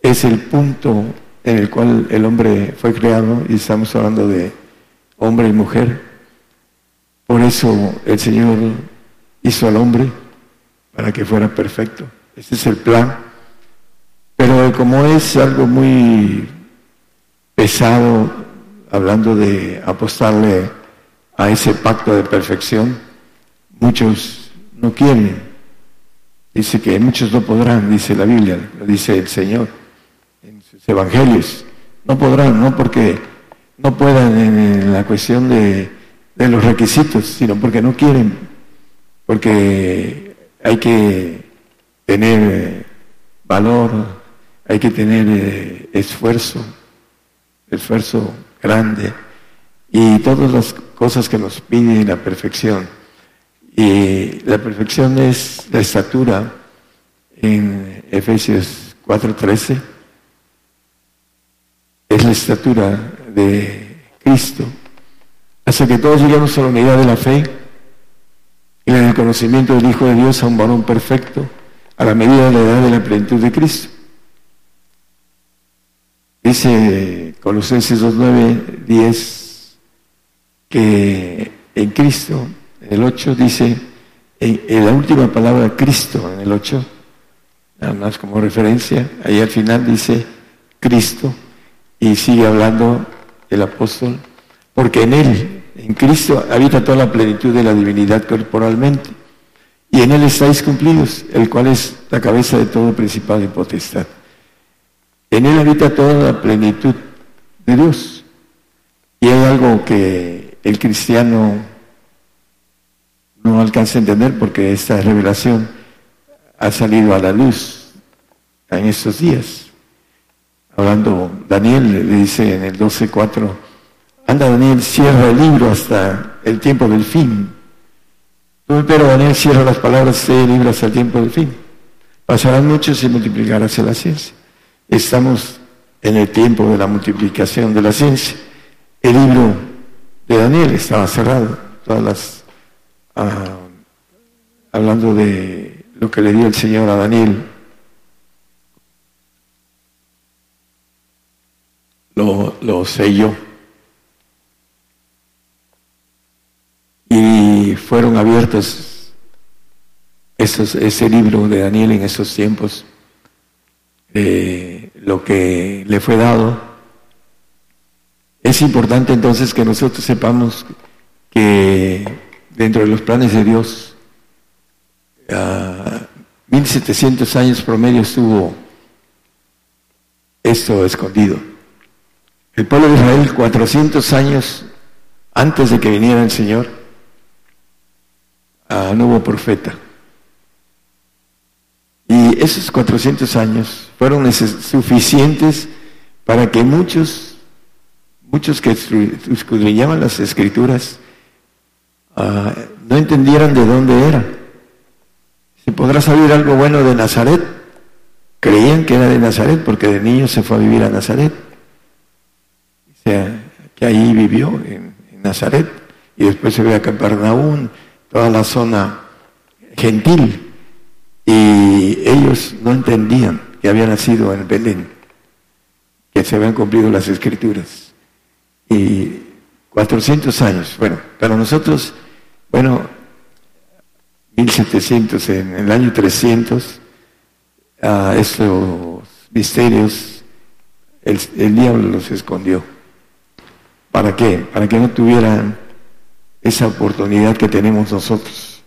es el punto en el cual el hombre fue creado y estamos hablando de hombre y mujer. Por eso el Señor hizo al hombre para que fuera perfecto. Ese es el plan. Pero como es algo muy pesado, hablando de apostarle a ese pacto de perfección, muchos no quieren. Dice que muchos no podrán, dice la Biblia, lo dice el Señor en sus evangelios. No podrán, no porque no puedan en la cuestión de, de los requisitos, sino porque no quieren, porque hay que tener valor, hay que tener eh, esfuerzo, esfuerzo grande. Y todas las cosas que nos pide la perfección. Y la perfección es la estatura en Efesios 4:13, es la estatura de Cristo, hasta que todos lleguemos a la unidad de la fe y en el conocimiento del Hijo de Dios a un varón perfecto, a la medida de la edad de la plenitud de Cristo. Dice Colosenses 2.9, 10, que en Cristo, en el 8 dice, en, la última palabra Cristo, en el 8, nada más como referencia, ahí al final dice Cristo, y sigue hablando el apóstol, porque en Él, en Cristo, habita toda la plenitud de la divinidad corporalmente, y en Él estáis cumplidos, el cual es la cabeza de todo principado y potestad. En Él habita toda la plenitud de Dios. Y hay algo que el cristiano no alcanza a entender porque esta revelación ha salido a la luz en estos días. Hablando, Daniel le dice en el 12.4, anda Daniel, cierra el libro hasta el tiempo del fin. Pero Daniel cierra las palabras de libro hasta el tiempo del fin. Pasarán muchos y multiplicarás la ciencia. Estamos en el tiempo de la multiplicación de la ciencia. El libro de Daniel estaba cerrado, todas las ah, hablando de lo que le dio el Señor a Daniel. Lo, lo selló. Fueron abiertos esos, ese libro de Daniel en esos tiempos lo que le fue dado. Es importante entonces que nosotros sepamos que dentro de los planes de Dios, a 1700 años promedio estuvo esto escondido. El pueblo de Israel, 400 años antes de que viniera el Señor, ah, no hubo profeta. Y esos 400 años fueron suficientes para que muchos, muchos que escudriñaban las escrituras, ah, no entendieran de dónde era. Si podrá saber algo bueno de Nazaret, creían que era de Nazaret porque de niño se fue a vivir a Nazaret. O sea, que ahí vivió en, Nazaret y después se ve a Capernaum, toda la zona gentil. Y ellos no entendían que había nacido en Belén, que se habían cumplido las escrituras. Y 400 años, bueno, para nosotros, bueno, 1700, en el año 300, a estos misterios, el, el diablo los escondió. ¿Para qué? Para que no tuvieran esa oportunidad que tenemos nosotros,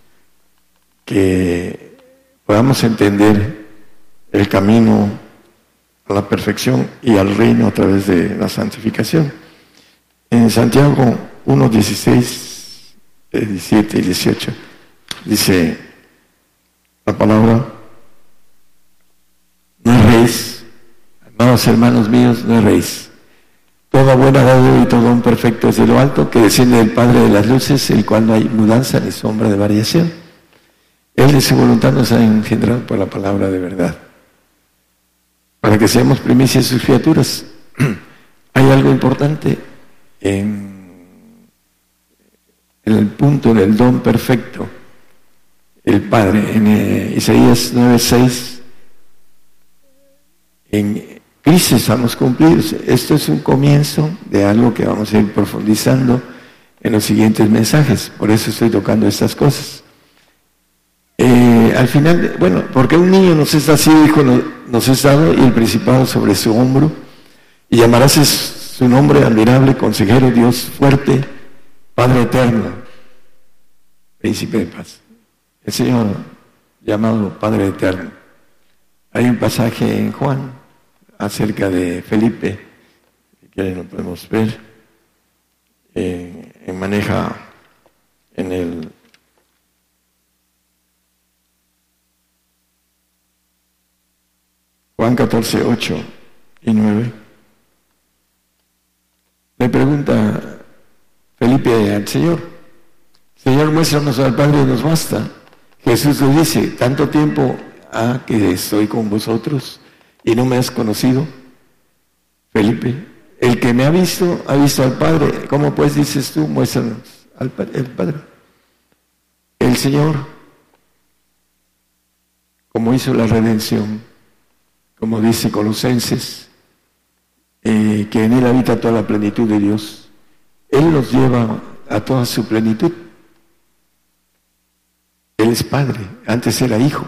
que podamos entender el camino a la perfección y al reino a través de la santificación. En Santiago 1, 16, 17 y 18 dice la palabra, no erréis, amados hermanos míos, no erréis. Toda buena dado y todo un perfecto es de lo alto, que desciende del Padre de las luces, el cual no hay mudanza ni sombra de variación. Él de su voluntad nos ha engendrado por la palabra de verdad, para que seamos primicias sus criaturas. *clears throat* hay algo importante en, en el punto del don perfecto el Padre. En eh, Isaías 9:6, en crisis estamos cumplidos. Esto es un comienzo de algo que vamos a ir profundizando en los siguientes mensajes. Por eso estoy tocando estas cosas. Eh, al final, bueno, porque un niño nos es así, hijo nos es dado y el principado sobre su hombro, y llamarás su nombre admirable, consejero, Dios fuerte, Padre eterno, príncipe de paz el Señor llamado Padre Eterno. Hay un pasaje en Juan acerca de Felipe, que no podemos ver, en maneja en el Juan 14, 8 y 9. Le pregunta Felipe al Señor, Señor, muéstranos al Padre nos basta. Jesús le dice, tanto tiempo ha que estoy con vosotros y no me has conocido. Felipe, el que me ha visto, ha visto al Padre. ¿Cómo pues dices tú? Muéstranos al el Padre. El Señor, como hizo la redención, como dice Colosenses, eh, que en Él habita toda la plenitud de Dios, Él nos lleva a toda su plenitud. Él es padre, antes era hijo,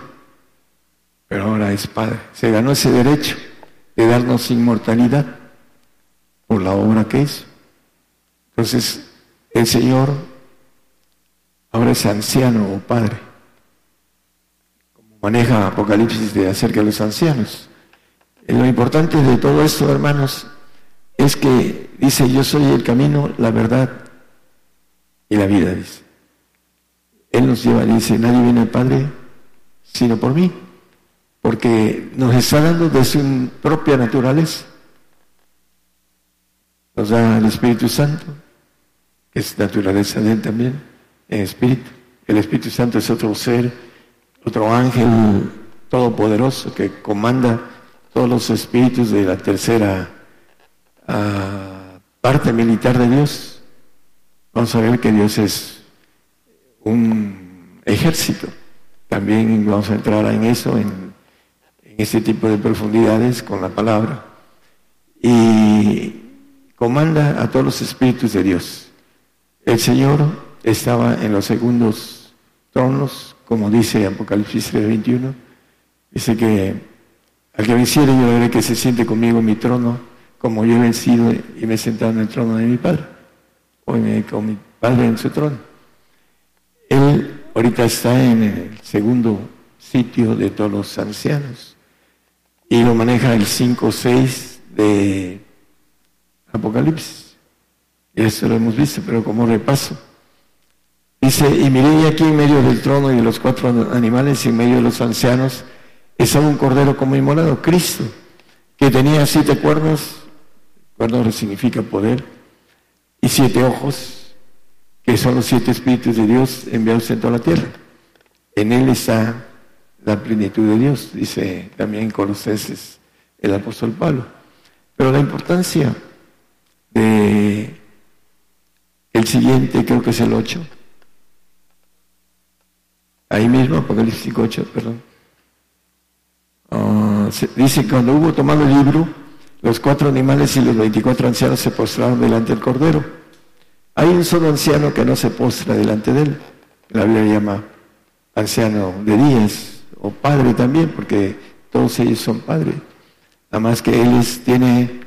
pero ahora es padre. Se ganó ese derecho de darnos inmortalidad por la obra que hizo. Entonces, el Señor ahora es anciano o padre, como maneja Apocalipsis de acerca de los ancianos. Y lo importante de todo esto, hermanos, es que dice, yo soy el camino, la verdad y la vida. Él nos lleva, dice, nadie viene al Padre sino por mí, porque nos está dando de su propia naturaleza. Nos da el Espíritu Santo, que es naturaleza de Él también, en espíritu. El Espíritu Santo es otro ser, otro ángel todopoderoso que comanda todos los espíritus de la tercera ah, parte militar de Dios. Vamos a ver que Dios es un ejército. También vamos a entrar en eso, en, en ese tipo de profundidades con la palabra. Y comanda a todos los espíritus de Dios. El Señor estaba en los segundos tronos, como dice Apocalipsis 21. Dice que al que venciere yo veré que se siente conmigo en mi trono, como yo he vencido y me he sentado en el trono de mi Padre, o con mi Padre en su trono. Él ahorita está en el segundo sitio de todos los ancianos y lo maneja el 5-6 de Apocalipsis. Eso lo hemos visto, pero como repaso. Dice, y miré aquí en medio del trono y de los cuatro animales y en medio de los ancianos estaba un cordero como inmolado, Cristo, que tenía siete cuernos, cuernos significa poder, y siete ojos, que son los siete espíritus de Dios enviados en toda la tierra. En él está la plenitud de Dios, dice también Colosenses el apóstol Pablo. Pero la importancia de el siguiente, creo que es el 8. Ahí mismo, Apocalipsis 8, perdón. Ah, dice, cuando hubo tomado el libro, Los cuatro animales y los veinticuatro ancianos se postraron delante del Cordero. Hay un solo anciano que no se postra delante de él. La Biblia llama anciano de días o padre también, porque todos ellos son padres. Nada más que él tiene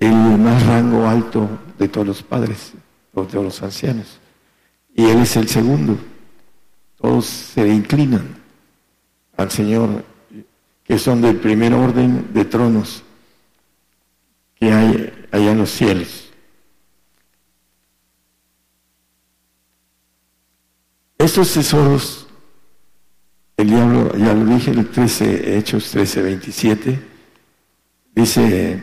el más rango alto de todos los padres, o de todos los ancianos. Y él es el segundo. Todos se inclinan al Señor, que son del primer orden de tronos que hay allá en los cielos. Estos tesoros, el diablo, ya lo dije, el 13, Hechos 13, 27, dice,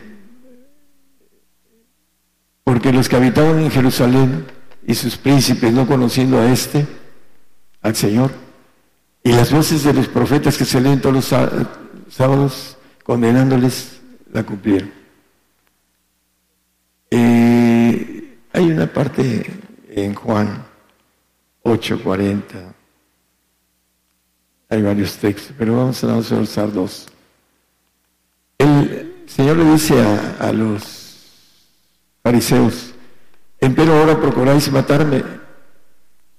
porque los que habitaban en Jerusalén y sus príncipes, no conociendo a este, al Señor, y las voces de los profetas que se leen todos los sábados condenándoles, la cumplieron. Eh, hay una parte en Juan 8:40, hay varios textos, pero vamos a, usar dos. El Señor le dice a, los fariseos, empero ahora procuráis matarme,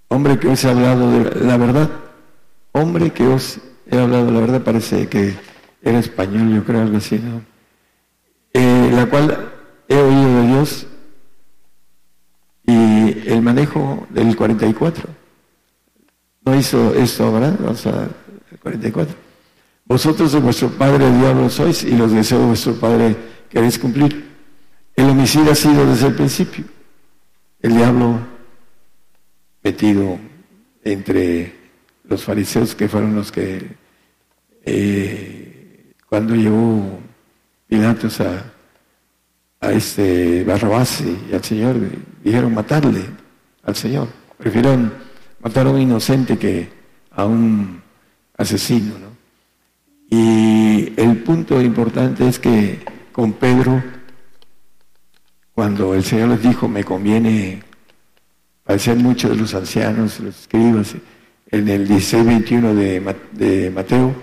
hombre que os he hablado de la verdad hombre que os he hablado, la verdad parece que era español, yo creo, algo así, ¿no? Eh, la cual he oído de Dios y el manejo del 44. No hizo esto, ¿verdad? Vamos a el 44. Vosotros de vuestro padre el diablo sois y los deseos de vuestro padre queréis cumplir. El homicidio ha sido desde el principio. El diablo metido entre los fariseos que fueron los que eh, cuando llegó Pilatos a, a este Barrabás y al Señor, dijeron matarle al Señor. Prefirieron matar a un inocente que a un asesino. ¿no? Y el punto importante es que con Pedro, cuando el Señor les dijo, me conviene padecer mucho de los ancianos, los escribas, en el 16-21 de, de Mateo,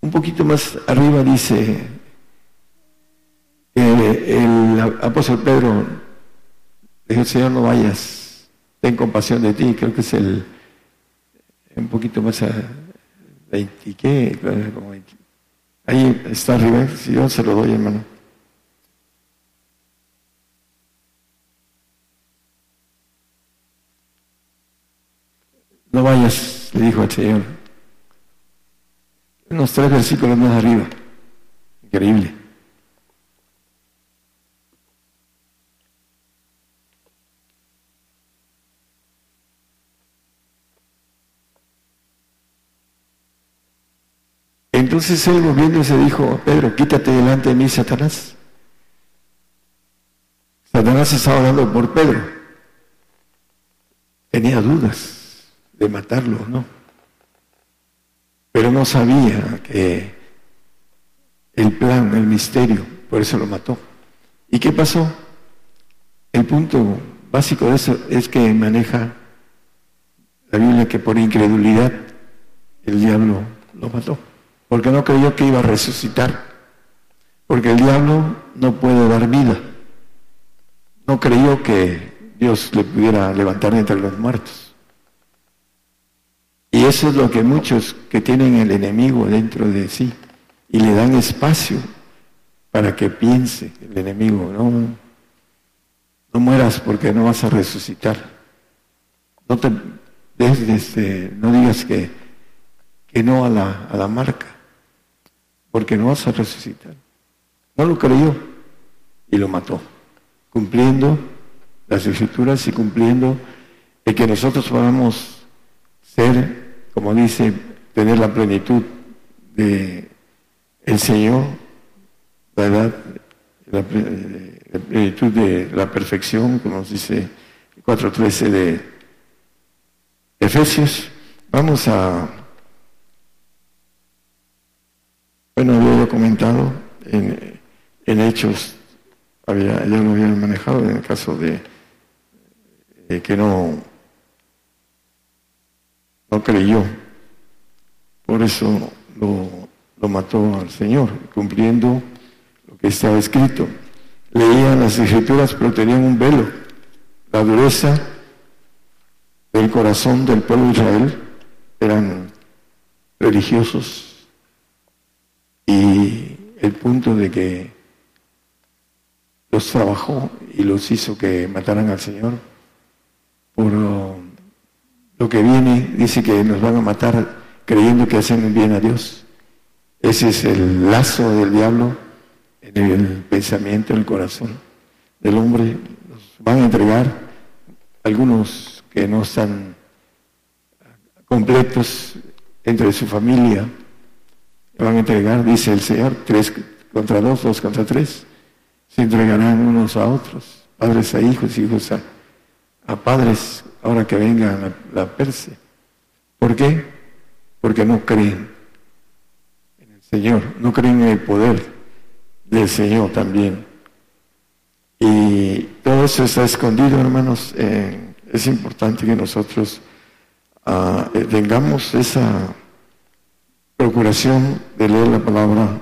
un poquito más arriba dice, el, apóstol Pedro dijo, Señor, no vayas, ten compasión de ti, creo que es el, un poquito más a 20, ¿qué? Ahí está arriba, si yo se lo doy, hermano. No vayas, le dijo al Señor. Unos tres versículos más arriba. Increíble. Entonces él volviéndose dijo, Pedro, quítate delante de mí, Satanás. Satanás estaba hablando por Pedro. Tenía dudas de matarlo, ¿no? Pero no sabía que el plan, el misterio, por eso lo mató. ¿Y qué pasó? El punto básico de eso es que maneja la Biblia que por incredulidad el diablo lo mató, porque no creyó que iba a resucitar, porque el diablo no puede dar vida, no creyó que Dios le pudiera levantar entre los muertos. Y eso es lo que muchos que tienen el enemigo dentro de sí y le dan espacio para que piense el enemigo, no, no mueras porque no vas a resucitar. No te este, no digas que, que no a la, a la marca, porque no vas a resucitar. No lo creyó y lo mató, cumpliendo las escrituras y cumpliendo el que nosotros podamos ser como dice, tener la plenitud de el Señor, ¿verdad? La, plenitud de la perfección, como nos dice 4.13 de Efesios. Vamos a, bueno, había comentado en, Hechos, había, ya lo habían manejado en el caso de que no no creyó. Por eso lo, mató al Señor, cumpliendo lo que estaba escrito. Leían las escrituras pero tenían un velo. La dureza del corazón del pueblo de Israel eran religiosos y el punto de que los trabajó y los hizo que mataran al Señor por lo que viene, dice que nos van a matar creyendo que hacen bien a Dios. Ese es el lazo del diablo en el pensamiento, en el corazón del hombre. Nos van a entregar algunos que no están completos entre su familia. Van a entregar, dice el Señor, tres contra dos, dos contra tres. Se entregarán unos a otros, padres a hijos, hijos a, a padres, ahora que venga la, la perse. ¿Por qué? Porque no creen en el Señor, no creen en el poder del Señor también. Y todo eso está escondido, hermanos. es importante que nosotros uh, tengamos esa procuración de leer la palabra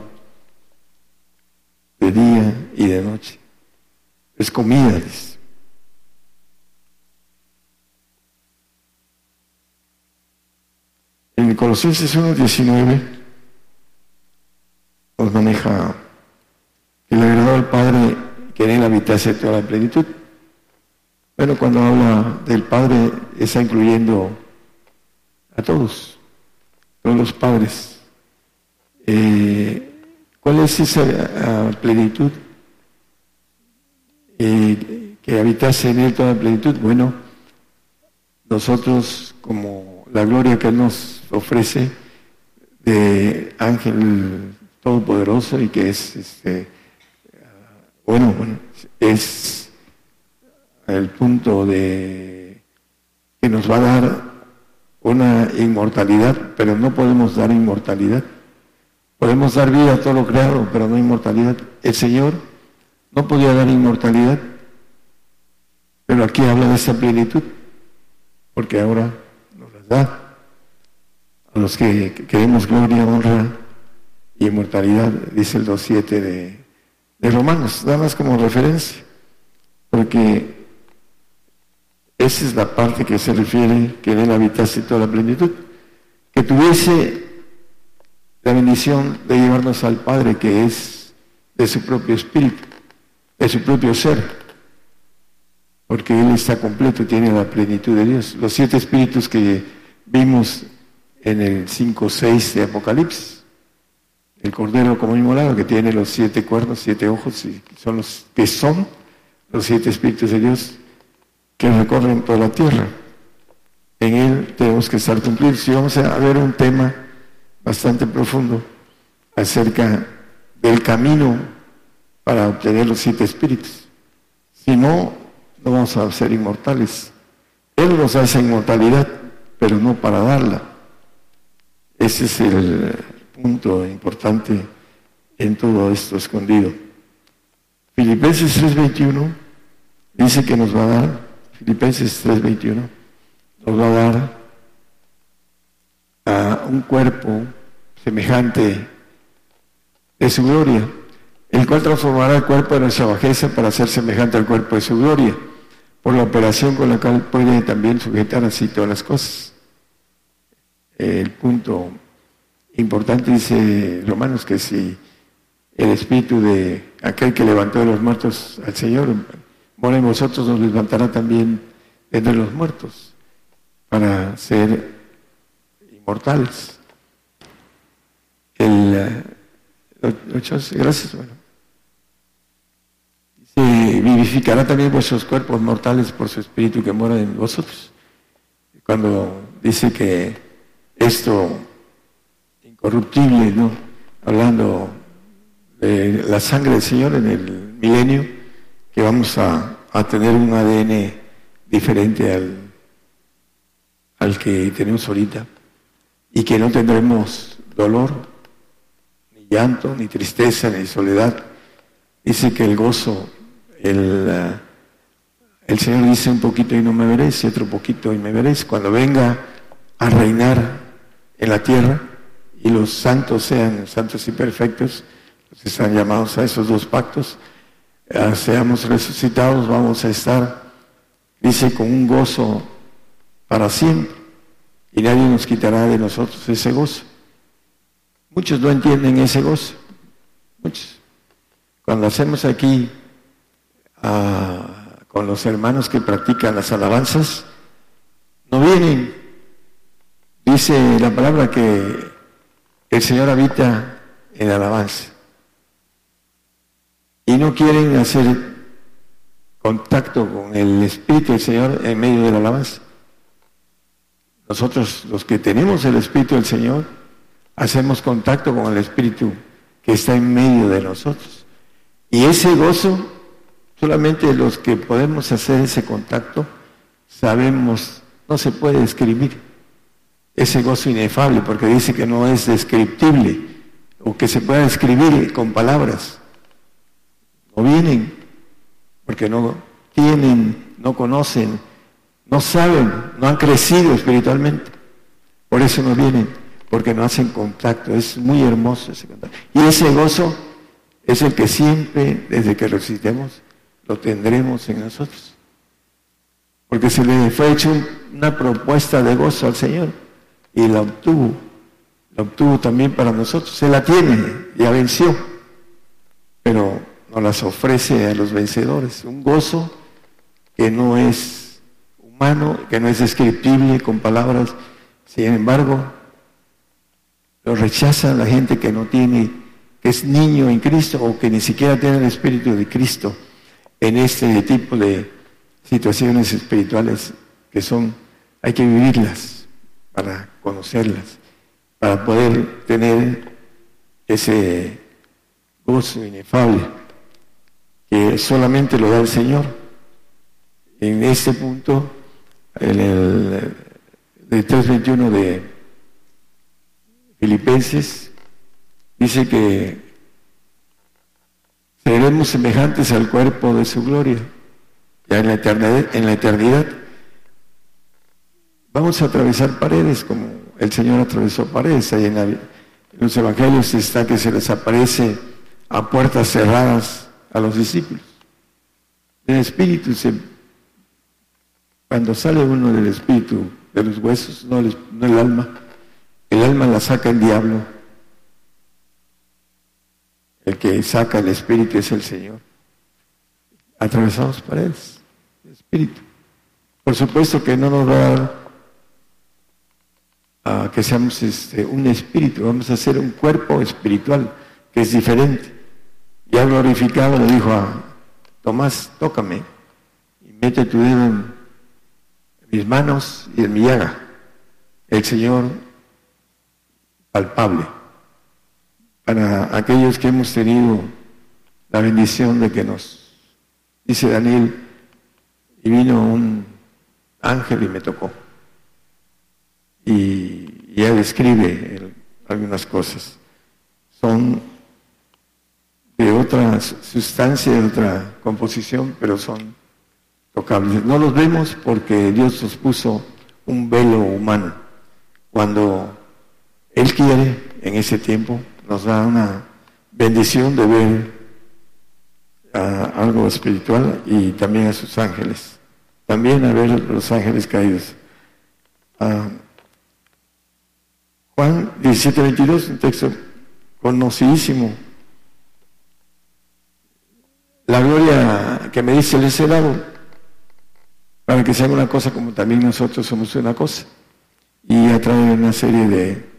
de día y de noche. Es comida, En Colosenses 1.19 nos maneja que le agradó al Padre que en él habitase toda la plenitud. Bueno, cuando habla del Padre está incluyendo a todos, todos los padres. Eh, ¿Cuál es esa ah, plenitud? Eh, que habitase en él toda plenitud. Bueno, nosotros como la gloria que nos ofrece de ángel todopoderoso y que es este, bueno, bueno, es el punto de que nos va a dar una inmortalidad, pero no podemos dar inmortalidad. Podemos dar vida a todo lo creado, pero no inmortalidad. El Señor no podía dar inmortalidad, pero aquí habla de esa plenitud, porque ahora nos las da a los que queremos gloria, honra y inmortalidad, dice el 2.7 de de Romanos, nada más como referencia, porque esa es la parte que se refiere que en él habitase toda la plenitud, que tuviese la bendición de llevarnos al Padre que es de su propio espíritu, de su propio ser, porque Él está completo, tiene la plenitud de Dios. Los siete espíritus que vimos en el 5-6 de Apocalipsis. El cordero como inmolado que tiene los siete cuernos, siete ojos, y son los que son los siete espíritus de Dios que recorren toda la tierra. En él tenemos que estar cumplidos. Y vamos a ver un tema bastante profundo acerca del camino para obtener los siete espíritus. Si no, no vamos a ser inmortales. Él nos hace inmortalidad, pero no para darla. Ese es el, punto importante en todo esto escondido. Filipenses 3:21 dice que nos va a dar, Filipenses 3:21, nos va a dar a un cuerpo semejante de su gloria, el cual transformará el cuerpo de nuestra bajeza para ser semejante al cuerpo de su gloria, por la operación con la cual puede también sujetar así todas las cosas. El punto Importante dice Romanos que si el espíritu de aquel que levantó de los muertos al Señor mora en vosotros, nos levantará también entre los muertos para ser inmortales. El, eh, gracias, bueno. Se vivificará también vuestros cuerpos mortales por su espíritu que mora en vosotros. Cuando dice que esto corruptible, ¿no? Hablando de la sangre del Señor en el milenio, que vamos a, tener un ADN diferente al, al que tenemos ahorita y que no tendremos dolor, ni llanto, ni tristeza, ni soledad. Dice que el gozo, el, eh, el Señor dice un poquito y no me veréis, y otro poquito y me veréis. Cuando venga a reinar en la tierra, y los santos sean santos y perfectos, pues están llamados a esos dos pactos. Seamos resucitados, vamos a estar, dice, con un gozo para siempre. Y nadie nos quitará de nosotros ese gozo. Muchos no entienden ese gozo. Muchos. Cuando hacemos aquí ah, con los hermanos que practican las alabanzas, no vienen. Dice la palabra que el Señor habita en alabanza. Y no quieren hacer contacto con el Espíritu del Señor en medio de la alabanza. Nosotros, los que tenemos el Espíritu del Señor, hacemos contacto con el Espíritu que está en medio de nosotros. Y ese gozo, solamente los que podemos hacer ese contacto, sabemos, no se puede describir ese gozo inefable, porque dice que no es descriptible, o que se pueda describir con palabras. No vienen, porque no tienen, no conocen, no saben, no han crecido espiritualmente. Por eso no vienen porque no hacen contacto. Es muy hermoso ese contacto. Y ese gozo es el que siempre, desde que resucitemos, lo tendremos en nosotros. Porque se le fue hecho una propuesta de gozo al Señor y la obtuvo. La obtuvo también para nosotros. Se la tiene, ya venció. Pero nos las ofrece a los vencedores. Un gozo que no es humano, que no es descriptible con palabras. Sin embargo, lo rechaza la gente que no tiene, que es niño en Cristo o que ni siquiera tiene el Espíritu de Cristo en este tipo de situaciones espirituales que son, hay que vivirlas para conocerlas, para poder tener ese gozo inefable solamente lo da el Señor. En este punto, en el, el 3.21 de Filipenses dice que seremos semejantes al cuerpo de su gloria, ya en la eternidad. En la eternidad. Vamos a atravesar paredes como el Señor atravesó paredes. Ahí en, los evangelios está que se les aparece a puertas cerradas a los discípulos. El espíritu se, cuando sale uno del espíritu de los huesos, no el alma, el alma la saca el diablo. El que saca el espíritu es el Señor. Atravesamos paredes, el espíritu. Por supuesto que no nos va a que seamos este, un espíritu, vamos a ser un cuerpo espiritual que es diferente. Ya glorificado le dijo a Tomás, tócame y mete tu dedo en mis manos y en mi llaga. El Señor palpable para aquellos que hemos tenido la bendición de que nos, dice Daniel, y vino un ángel y me tocó. Y, y él describe algunas cosas. Son de otra sustancia, de otra composición, pero son tocables. No los vemos porque Dios nos puso un velo humano. Cuando él quiere en ese tiempo, nos da una bendición de ver algo espiritual y también a sus ángeles. También a ver los ángeles caídos. Juan 17, 22, un texto conocidísimo. La gloria que me dice el ese para que sea una cosa como también nosotros somos una cosa. Y atrae una serie de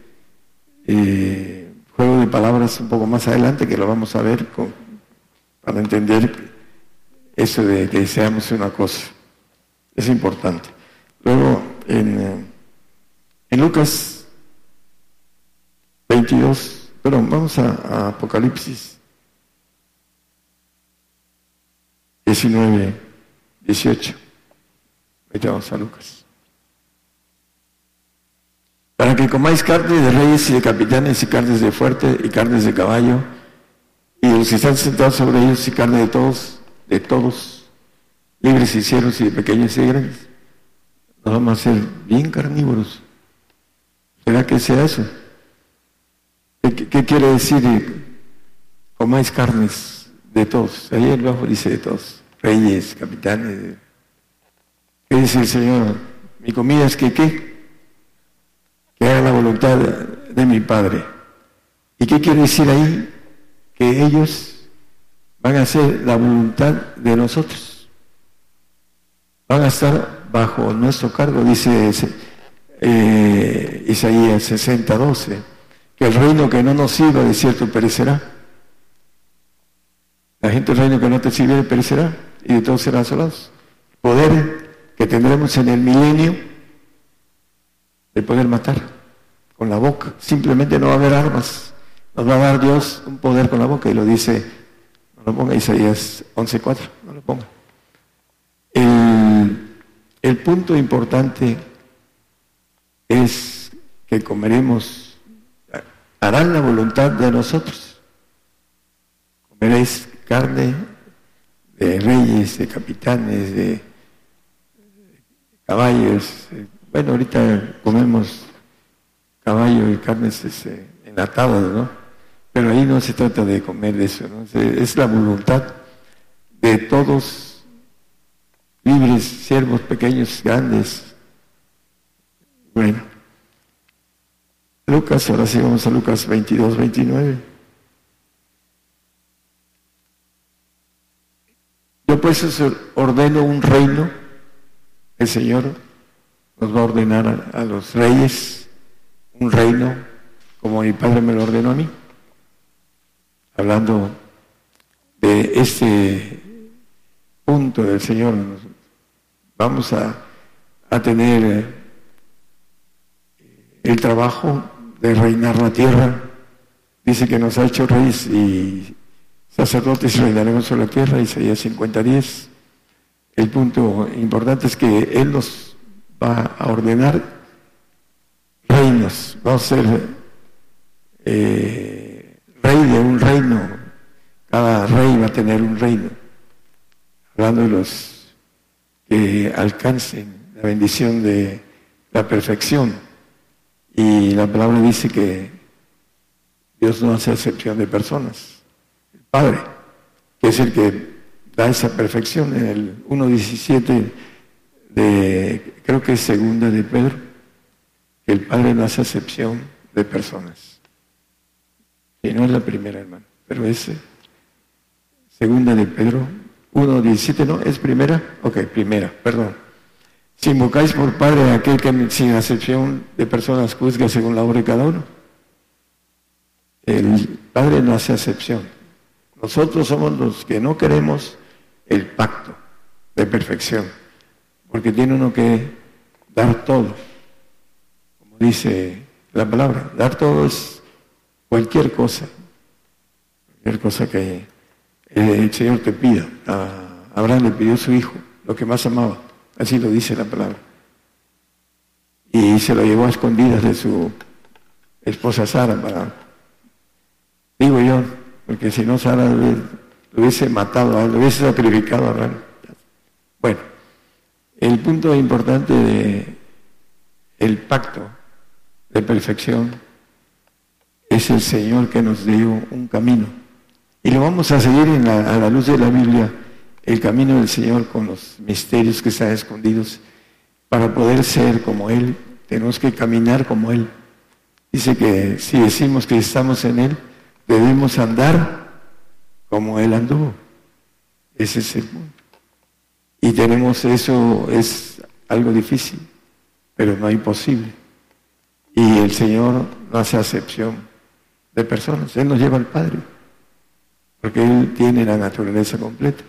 eh, juego de palabras un poco más adelante, que lo vamos a ver para entender eso de que seamos una cosa. Es importante. Luego, en, eh, Lucas 22, perdón, vamos a Apocalipsis 19, 18. Ahí vamos a Lucas para que comáis carne de reyes y de capitanes y carnes de fuerte y carnes de caballo y los que están sentados sobre ellos y carne de todos, de todos, libres y cielos y de pequeños y de grandes. Nos vamos a ser bien carnívoros. ¿Será que sea eso? ¿Qué, quiere decir comáis carnes de todos. Ahí el bajo dice de todos, reyes, capitanes. ¿Qué dice el Señor? Mi comida es que qué? Que haga la voluntad de mi Padre. ¿Y qué quiere decir ahí? Que ellos van a hacer la voluntad de nosotros. Van a estar bajo nuestro cargo, dice eh, Isaías 60, 12, que el reino que no nos sirva de cierto perecerá. La gente del reino que no te sirve perecerá y de todos serán asolados. Poder que tendremos en el milenio de poder matar con la boca. Simplemente no va a haber armas. Nos va a dar Dios un poder con la boca y lo dice, no lo ponga Isaías 11.4, no lo ponga. El, el punto importante es que comeremos, harán la voluntad de nosotros. Comeréis carne de reyes, de capitanes, de caballos. Bueno, ahorita comemos caballo y carnes este, enlatadas, ¿no? Pero ahí no se trata de comer eso, ¿no? Es la voluntad de todos, libres, siervos, pequeños, grandes. Bueno. Lucas, ahora sí vamos a Lucas 22, 29. Pues ordeno un reino, el Señor nos va a ordenar a, los reyes un reino como mi Padre me lo ordenó a mí. Hablando de este punto del Señor, vamos a, a tener el trabajo de reinar la tierra. Dice que nos ha hecho reyes y sacerdotes y reinaremos sobre la tierra, Isaías 50.10. El punto importante es que Él nos va a ordenar reinos, va a ser eh, rey de un reino, cada rey va a tener un reino, hablando de los que alcancen la bendición de la perfección. Y la palabra dice que Dios no hace excepción de personas. Padre, que es el que da esa perfección en el 1.17 de, creo que es segunda de Pedro, que el Padre no hace excepción de personas. Y no es la primera, hermano, pero es eh, segunda de Pedro 1.17, ¿no? ¿Es primera? Ok, primera, perdón. Si invocáis por Padre a aquel que sin excepción de personas juzga según la obra de cada uno. El Padre no hace excepción. Nosotros somos los que no queremos el pacto de perfección, porque tiene uno que dar todo, como dice la palabra, dar todo es cualquier cosa, cualquier cosa que el Señor te pida. A Abraham le pidió a su hijo lo que más amaba, así lo dice la palabra. Y se lo llevó a escondidas de su esposa Sara para, digo yo, porque si no Sara lo hubiese matado, lo hubiese sacrificado a Bueno, el punto importante de el pacto de perfección es el Señor que nos dio un camino. Y lo vamos a seguir en a la luz de la Biblia, el camino del Señor con los misterios que están escondidos. Para poder ser como Él, tenemos que caminar como Él. Dice que si decimos que estamos en Él, Debemos andar como Él anduvo. Ese es el punto. Y tenemos eso, es algo difícil, pero no imposible. Y el Señor no hace acepción de personas. Él nos lleva al Padre, porque Él tiene la naturaleza completa.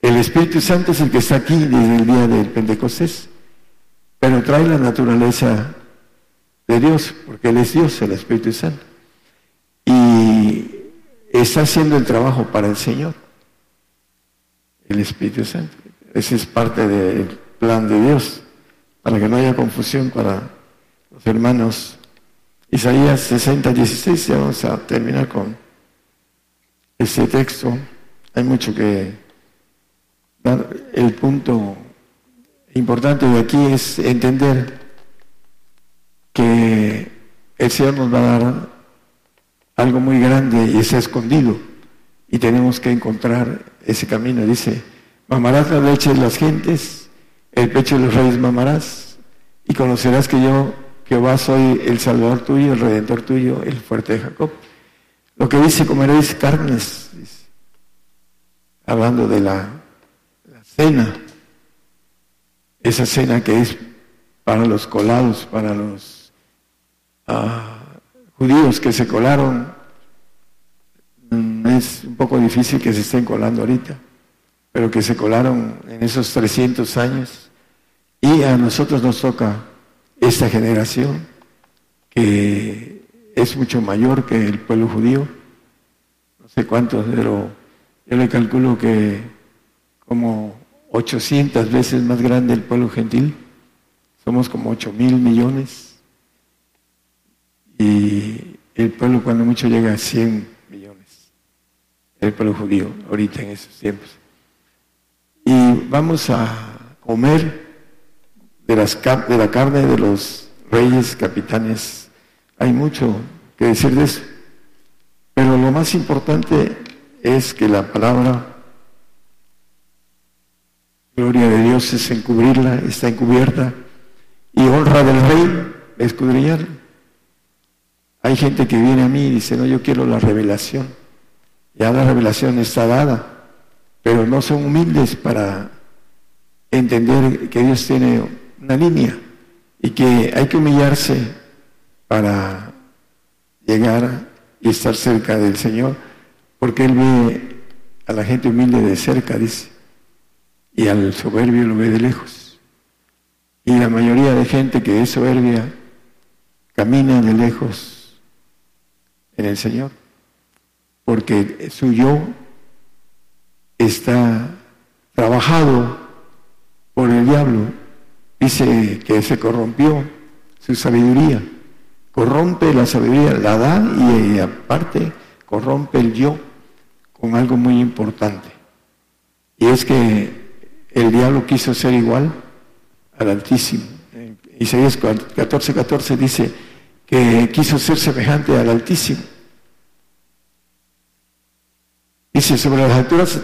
El Espíritu Santo es el que está aquí desde el día del Pentecostés, pero trae la naturaleza de Dios, porque Él es Dios, el Espíritu Santo y está haciendo el trabajo para el Señor, el Espíritu Santo. Ese es parte del plan de Dios, para que no haya confusión para los hermanos. Isaías 60, 16, ya vamos a terminar con este texto. Hay mucho que dar. El punto importante de aquí es entender que el Señor nos va a dar algo muy grande y es escondido. y tenemos que encontrar ese camino. Dice, mamarás la leche de las gentes, el pecho de los reyes mamarás, y conocerás que yo, Jehová, soy el Salvador tuyo, el Redentor tuyo, el fuerte de Jacob. Lo que dice, comeréis carnes, hablando de la, cena, esa cena que es para los colados, para los ah, judíos que se colaron Mm, es un poco difícil que se estén colando ahorita, pero que se colaron en esos 300 años y a nosotros nos toca esta generación que es mucho mayor que el pueblo judío, no sé cuántos, pero yo le calculo que como 800 veces más grande el pueblo gentil, somos como 8 mil millones y el pueblo cuando mucho llega a 100 el pueblo judío ahorita en esos tiempos. Y vamos a comer de, las, de la carne de los reyes, capitanes. Hay mucho que decir de eso. Pero lo más importante es que la palabra gloria de Dios es encubrirla, está encubierta, y honra del rey, escudriñar. Hay gente que viene a mí y dice, no, yo quiero la revelación. Ya la revelación está dada, pero no son humildes para entender que Dios tiene una línea y que hay que humillarse para llegar y estar cerca del Señor, porque Él ve a la gente humilde de cerca, dice, y al soberbio lo ve de lejos. Y la mayoría de gente que es soberbia camina de lejos en el Señor porque su yo está trabajado por el diablo. Dice que se corrompió su sabiduría. Corrompe la sabiduría, la da y aparte corrompe el yo con algo muy importante. Y es que el diablo quiso ser igual al Altísimo. Isaías 14:14 14 dice que quiso ser semejante al Altísimo. Dice, sobre las alturas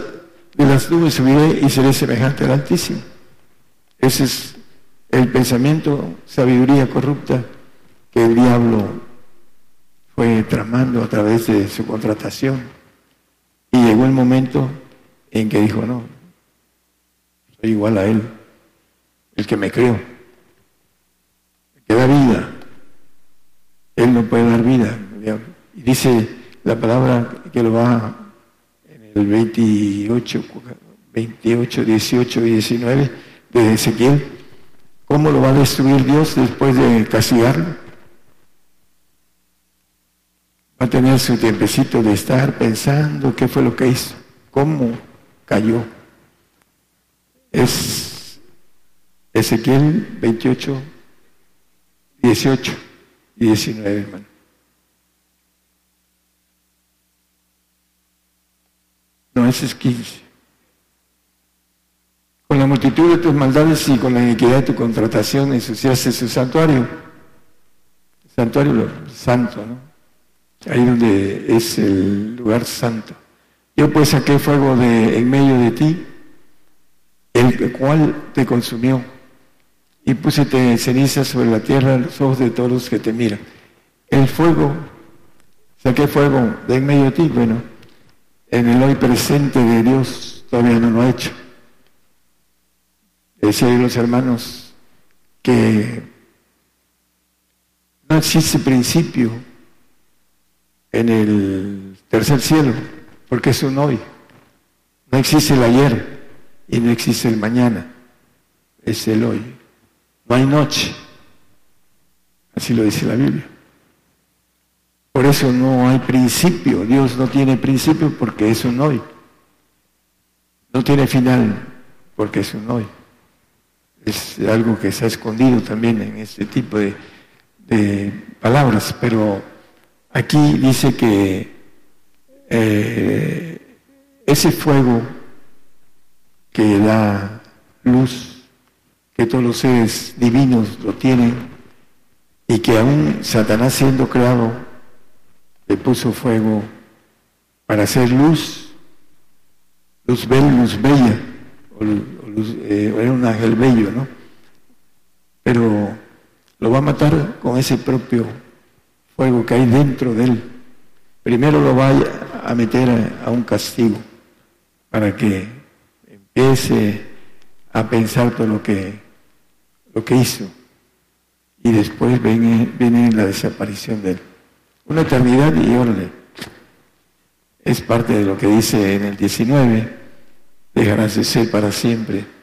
de las nubes subiré y seré semejante al Altísimo. Ese es el pensamiento, sabiduría corrupta que el diablo fue tramando a través de su contratación. Y llegó el momento en que dijo, no, soy igual a él, el que me creó, el que da vida. Él no puede dar vida. Y dice la palabra que lo va el 28, 28, 18 y 19 de Ezequiel, ¿cómo lo va a destruir Dios después de castigarlo? Va a tener su tiempecito de estar pensando qué fue lo que hizo, cómo cayó. Es Ezequiel 28, 18 y 19, hermano. No, ese es 15. Con la multitud de tus maldades y con la iniquidad de tu contratación ensuciaste su santuario. santuario santo, ¿no? Ahí donde es el lugar santo. Yo pues saqué fuego de en medio de ti, el cual te consumió, y puse ceniza sobre la tierra los ojos de todos los que te miran. El fuego, saqué fuego de en medio de ti, bueno, en el hoy presente de Dios todavía no lo ha hecho. Decía los hermanos que no existe principio en el tercer cielo, porque es un hoy. No existe el ayer y no existe el mañana, es el hoy. No hay noche, así lo dice la Biblia. Por eso no hay principio. Dios no tiene principio porque es un hoy. No tiene final porque es un hoy. Es algo que se ha escondido también en este tipo de, palabras, pero aquí dice que eh, ese fuego que da luz, que todos los seres divinos lo tienen, y que aún Satanás siendo creado le puso fuego para hacer luz Luzbel, Luz Bella, o, eh, era un ángel bello, ¿no? Pero lo va a matar con ese propio fuego que hay dentro de él. Primero lo va a meter a, un castigo para que empiece a pensar todo lo que, lo que hizo. Y después viene, la desaparición de él. Una eternidad y orden. Es parte de lo que dice en el 19, dejarás de ser para siempre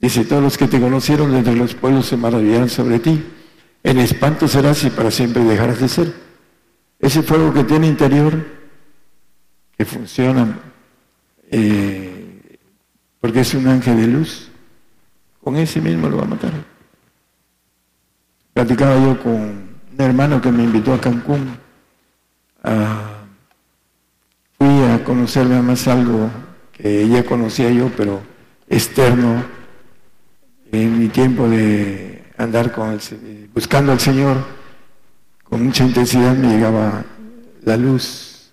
Dice, todos los que te conocieron desde los pueblos se maravillarán sobre ti. En espanto serás y para siempre dejarás de ser. Ese fuego que tiene interior, que funciona, eh, porque es un ángel de luz, con ese mismo lo va a matar. Platicaba yo con un hermano que me invitó a Cancún. fui a conocerme más algo que ya conocía yo, pero externo en mi tiempo de andar con buscando al Señor, con mucha intensidad me llegaba la luz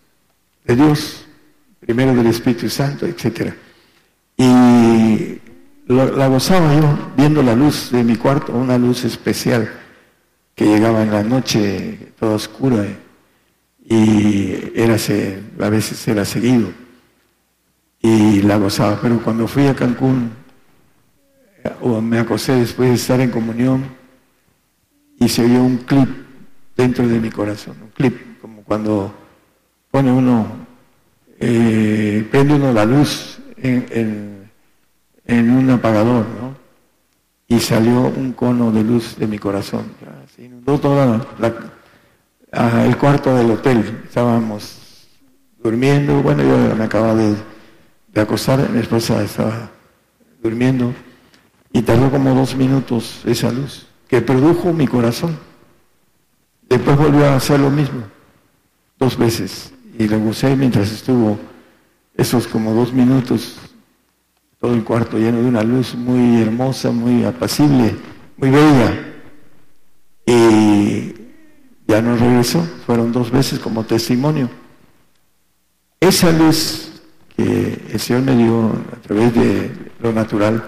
de Dios, primero del Espíritu Santo, etc. Y la gozaba yo viendo la luz de mi cuarto, una luz especial que llegaba en la noche toda oscura y era, a veces era seguido y la gozaba. Pero cuando fui a Cancún o me acosé después de estar en comunión y se oyó un clip dentro de mi corazón, un clip, como cuando pone uno, eh, prende uno la luz en, un apagador, ¿no? Y salió un cono de luz de mi corazón. Se inundó toda el cuarto del hotel. Estábamos durmiendo, bueno, yo me acababa de, de acostar, mi esposa estaba durmiendo y tardó como dos minutos esa luz, que produjo mi corazón. Después volvió a hacer lo mismo, dos veces. Y lo gocé mientras estuvo esos como dos minutos, todo el cuarto lleno de una luz muy hermosa, muy apacible, muy bella. Y ya no regresó, fueron dos veces como testimonio. Esa luz que el Señor me dio a través de lo natural,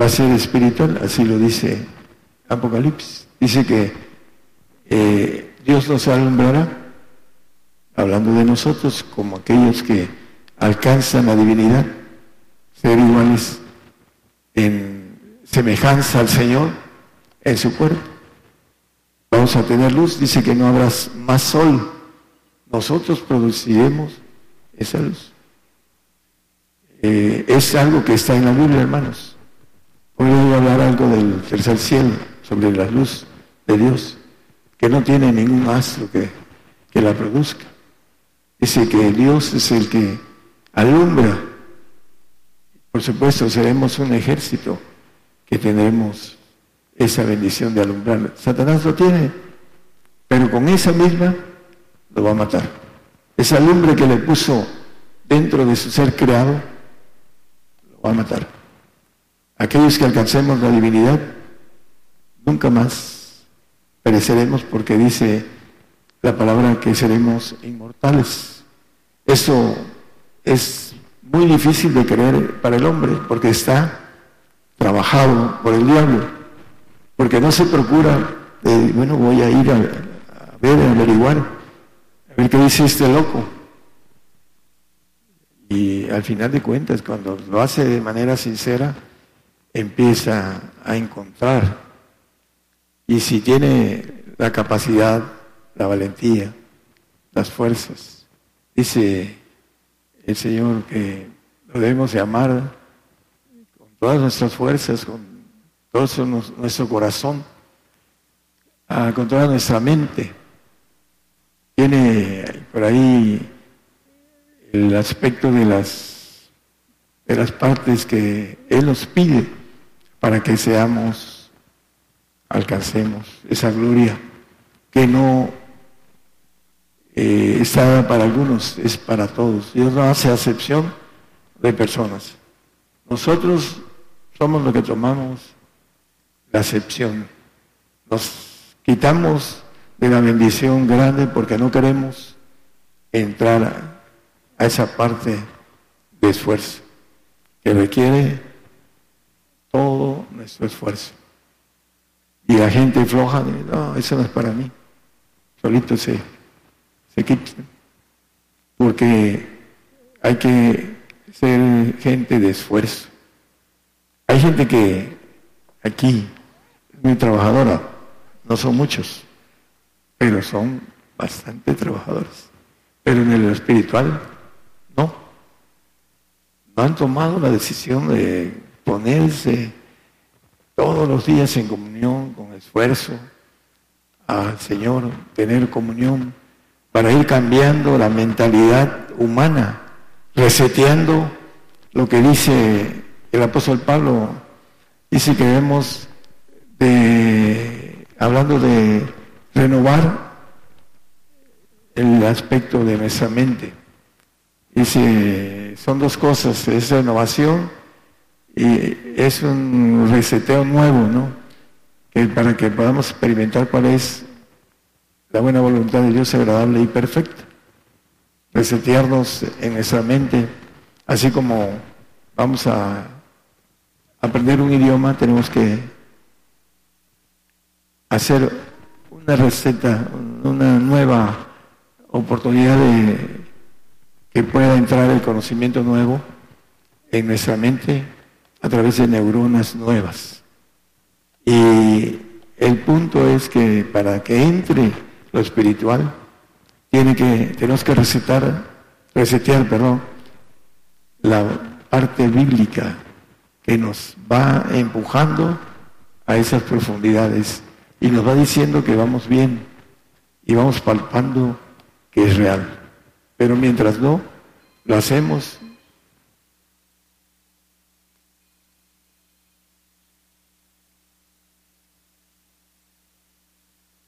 va a ser espiritual, así lo dice Apocalipsis. Dice que eh, Dios nos alumbrará, hablando de nosotros, como aquellos que alcanzan la divinidad, ser iguales en semejanza al Señor en su cuerpo. Vamos a tener luz, dice que no habrá más sol. Nosotros produciremos esa luz. Eh, es algo que está en la Biblia, hermanos. Hoy voy a hablar algo del tercer cielo, sobre la luz de Dios, que no tiene ningún astro que, que la produzca. Dice que Dios es el que alumbra. Por supuesto, seremos un ejército que tendremos esa bendición de alumbrar. Satanás lo tiene, pero con esa misma lo va a matar. Esa lumbre que le puso dentro de su ser creado, lo va a matar. Aquellos que alcancemos la divinidad, nunca más pereceremos porque dice la palabra que seremos inmortales. Eso es muy difícil de creer para el hombre porque está trabajado por el diablo, porque no se procura, bueno, voy a ir a, a ver, a averiguar, a ver qué dice este loco. Y al final de cuentas, cuando lo hace de manera sincera, empieza a encontrar. Y si tiene la capacidad, la valentía, las fuerzas, dice el Señor que lo debemos de amar con todas nuestras fuerzas, con todo nuestro corazón, ah, con toda nuestra mente. Tiene por ahí el aspecto de las, de las partes que Él nos pide para que seamos, alcancemos esa gloria que no eh, está para algunos, es para todos. Dios no hace acepción de personas. Nosotros somos los que tomamos la acepción. Nos quitamos de la bendición grande porque no queremos entrar a, esa parte de esfuerzo, que requiere todo nuestro esfuerzo. Y la gente floja, no, eso no es para mí. Solito se, Porque hay que ser gente de esfuerzo. Hay gente que aquí es muy trabajadora, no son muchos, pero son bastante trabajadores. Pero en el espiritual, no. No han tomado la decisión de ponerse todos los días en comunión, con esfuerzo al Señor, tener comunión, para ir cambiando la mentalidad humana, reseteando lo que dice el apóstol Pablo, dice que debemos de, hablando de renovar el aspecto de nuestra mente. Dice, son dos cosas, es renovación y es un reseteo nuevo, ¿no? Que para que podamos experimentar cuál es la buena voluntad de Dios agradable y perfecta. Resetearnos en nuestra mente, así como vamos a aprender un idioma, tenemos que hacer una receta, una nueva oportunidad de que pueda entrar el conocimiento nuevo en nuestra mente a través de neuronas nuevas. Y el punto es que para que entre lo espiritual, tiene que, tenemos que recetar, resetear, perdón, la parte bíblica que nos va empujando a esas profundidades y nos va diciendo que vamos bien y vamos palpando que es real. Pero mientras no lo hacemos,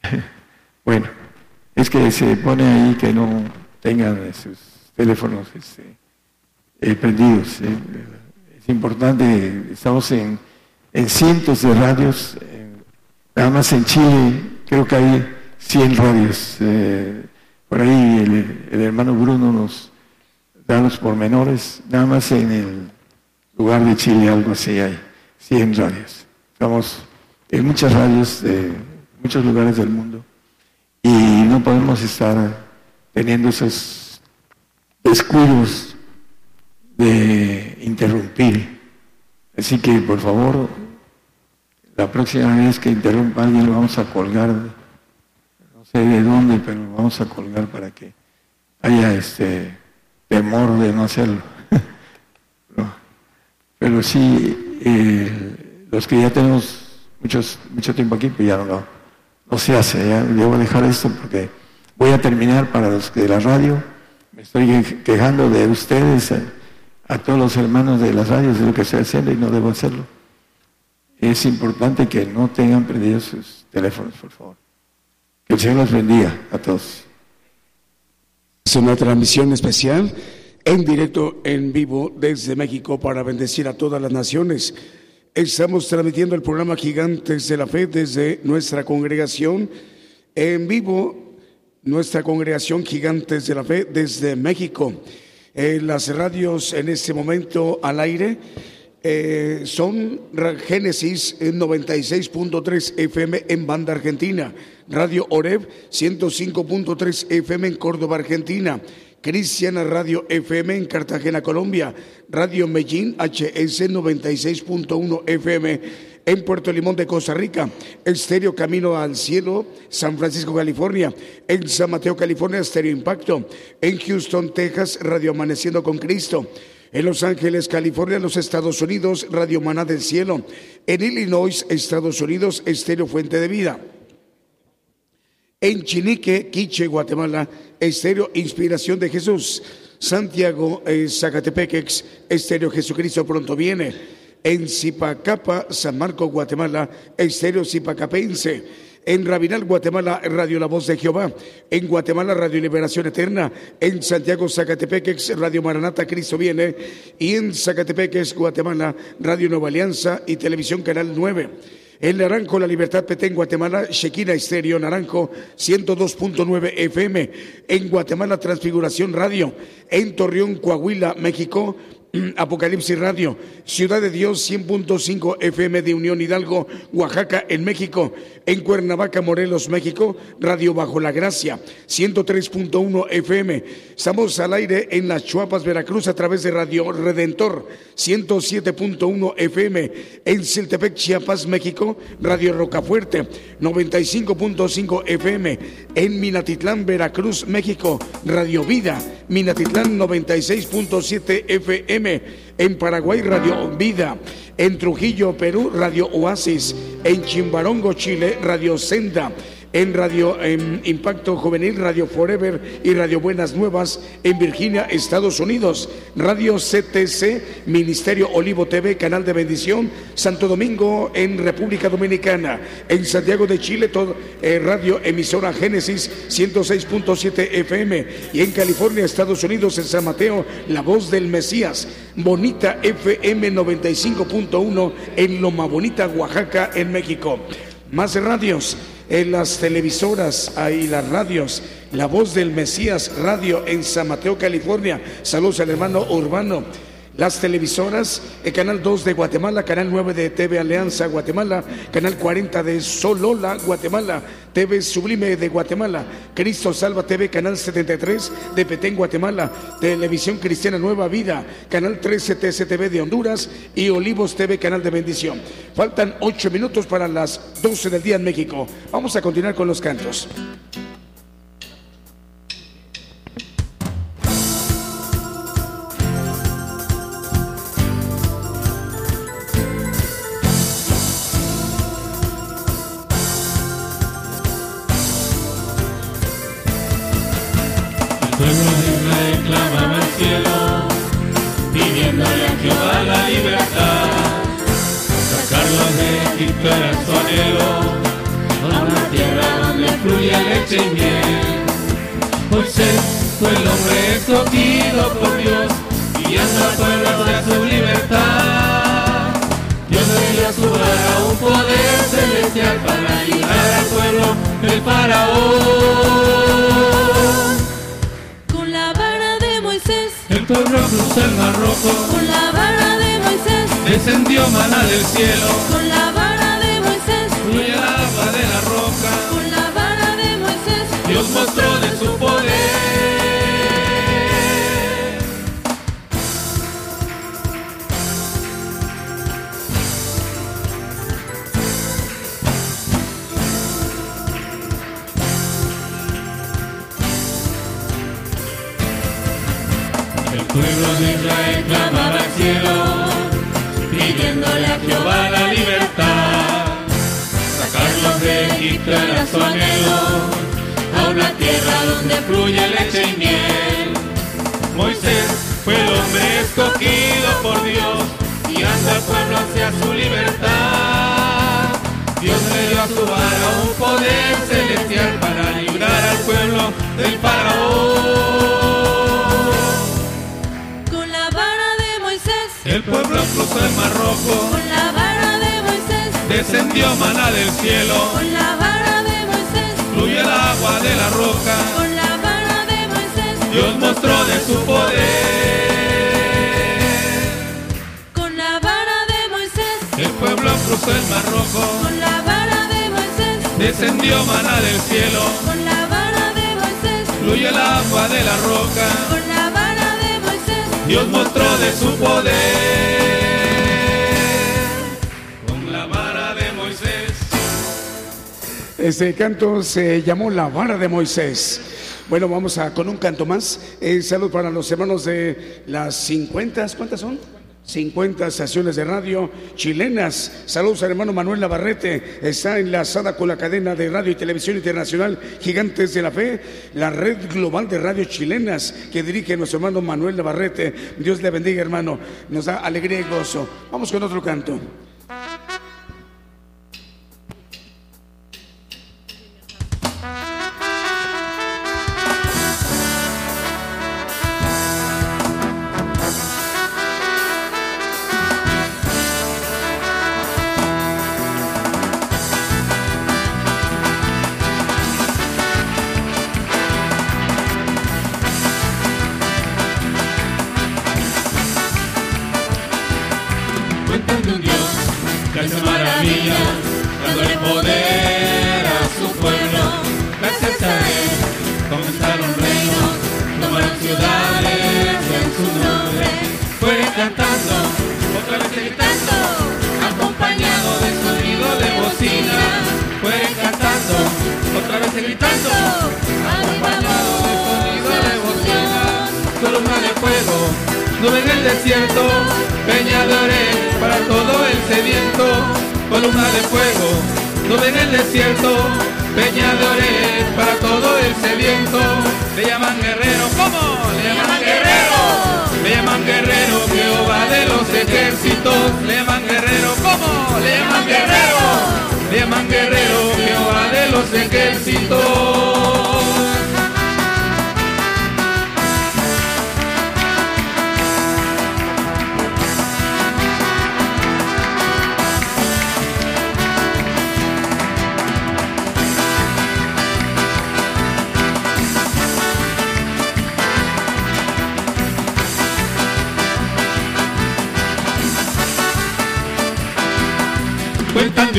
*laughs* bueno, es que se pone ahí que no tengan sus teléfonos este, eh, prendidos. Eh, es importante, estamos en, cientos de radios, nada más en Chile creo que hay 100 radios. Eh, por ahí el, hermano Bruno nos da los pormenores, nada más en el lugar de Chile algo así hay, 100 radios. Estamos en muchas radios de muchos lugares del mundo y no podemos estar teniendo esos descuidos de interrumpir. Así que, por favor, la próxima vez que interrumpa alguien lo vamos a colgar de dónde, pero vamos a colgar para que haya este temor de no hacerlo. *laughs* pero sí, eh, los que ya tenemos muchos, mucho tiempo aquí, pues ya no, no se hace. Ya debo dejar esto porque voy a terminar para los de la radio. Me estoy quejando de ustedes, a, a todos los hermanos de las radios, de lo que estoy haciendo y no debo hacerlo. Es importante que no tengan prendidos sus teléfonos, por favor. Que el Señor los bendiga a todos. Es una transmisión especial en directo, en vivo, desde México para bendecir a todas las naciones. Estamos transmitiendo el programa Gigantes de la Fe desde nuestra congregación en vivo, nuestra congregación Gigantes de la Fe desde México. En las radios en este momento al aire eh, son Génesis 96.3 FM en Banda Argentina, Radio Oreb 105.3 FM en Córdoba, Argentina, Cristiana Radio FM en Cartagena, Colombia, Radio Medellín HS 96.1 FM en Puerto Limón de Costa Rica, Estéreo Camino al Cielo, San Francisco, California, en San Mateo, California, Estéreo Impacto, en Houston, Texas, Radio Amaneciendo con Cristo. En Los Ángeles, California, los Estados Unidos, Radio Maná del Cielo. En Illinois, Estados Unidos, Estéreo Fuente de Vida. En Chinique, Quiche, Guatemala, Estéreo Inspiración de Jesús. Santiago, eh, Zacatepequex, Estéreo Jesucristo pronto viene. En Zipacapa, San Marco, Guatemala, Estéreo Zipacapense en Rabinal, Guatemala, Radio La Voz de Jehová, en Guatemala, Radio Liberación Eterna, en Santiago, Zacatepeques, Radio Maranata, Cristo viene, y en Zacatepeques, Guatemala, Radio Nueva Alianza y Televisión Canal 9. En Naranjo, La Libertad Petén, Guatemala, Shekina Estéreo, Naranjo, 102.9 FM. En Guatemala, Transfiguración Radio. En Torreón, Coahuila, México, *clears throat* Apocalipsis Radio, Ciudad de Dios 100.5 FM de Unión Hidalgo, Oaxaca, en México, en Cuernavaca, Morelos, México, Radio Bajo la Gracia 103.1 FM. Estamos al aire en Las Chuapas, Veracruz, a través de Radio Redentor 107.1 FM, en Siltepec, Chiapas, México, Radio Rocafuerte 95.5 FM, en Minatitlán, Veracruz, México, Radio Vida, Minatitlán 96.7 FM, en Paraguay Radio Vida, en Trujillo, Perú Radio Oasis, en Chimbarongo, Chile Radio Senda, en Radio Impacto Juvenil, Radio Forever y Radio Buenas Nuevas en Virginia, Estados Unidos. Radio CTC, Ministerio Olivo TV, Canal de Bendición, Santo Domingo en República Dominicana. En Santiago de Chile, todo, eh, Radio Emisora Génesis 106.7 FM. Y en California, Estados Unidos, en San Mateo, La Voz del Mesías. Bonita FM 95.1 en Loma Bonita, Oaxaca, en México. Más radios en las televisoras y las radios. La voz del Mesías Radio en San Mateo, California. Saludos al hermano Urbano las televisoras, el canal 2 de Guatemala, canal 9 de TV Alianza Guatemala, canal 40 de Solola Guatemala, TV Sublime de Guatemala, Cristo Salva TV, canal 73 de Petén Guatemala, Televisión Cristiana Nueva Vida, canal 13 TCTV de Honduras y Olivos TV, canal de bendición. Faltan 8 minutos para las 12 del día en México. Vamos a continuar con los cantos. tú eres su a una tierra donde fluya leche y miel. Moisés fue el hombre escogido por Dios, y guiando al pueblo hacia su libertad. Dios le dio a su vara un poder celestial para ayudar al pueblo del faraón. Con la vara de Moisés, el pueblo cruzó el mar rojo. Con la vara de Moisés, descendió maná del cielo. Nuestro su anhelo a una tierra donde fluye leche y miel. Moisés fue el hombre escogido por Dios, y anda al pueblo hacia su libertad. Dios le dio a su vara un poder celestial para librar al pueblo del faraón. Con la vara de Moisés, el pueblo cruzó el mar rojo descendió maná del cielo. Con la vara de Moisés fluyó el agua de la roca. Con la vara de Moisés Dios mostró de su poder. Con la vara de Moisés el pueblo cruzó el mar rojo. Con la vara de Moisés descendió maná del cielo. Con la vara de Moisés fluyó el agua de la roca. Con la vara de Moisés Dios mostró de su poder. Este canto se llamó La vara de Moisés. Bueno, vamos a con un canto más. Eh, salud para los hermanos de las 50, ¿cuántas son? 50 estaciones de radio chilenas. Saludos al hermano Manuel Navarrete. Está enlazada con la cadena de radio y televisión internacional Gigantes de la Fe, la red global de radio chilenas que dirige nuestro hermano Manuel Navarrete. Dios le bendiga, hermano. Nos da alegría y gozo. Vamos con otro canto.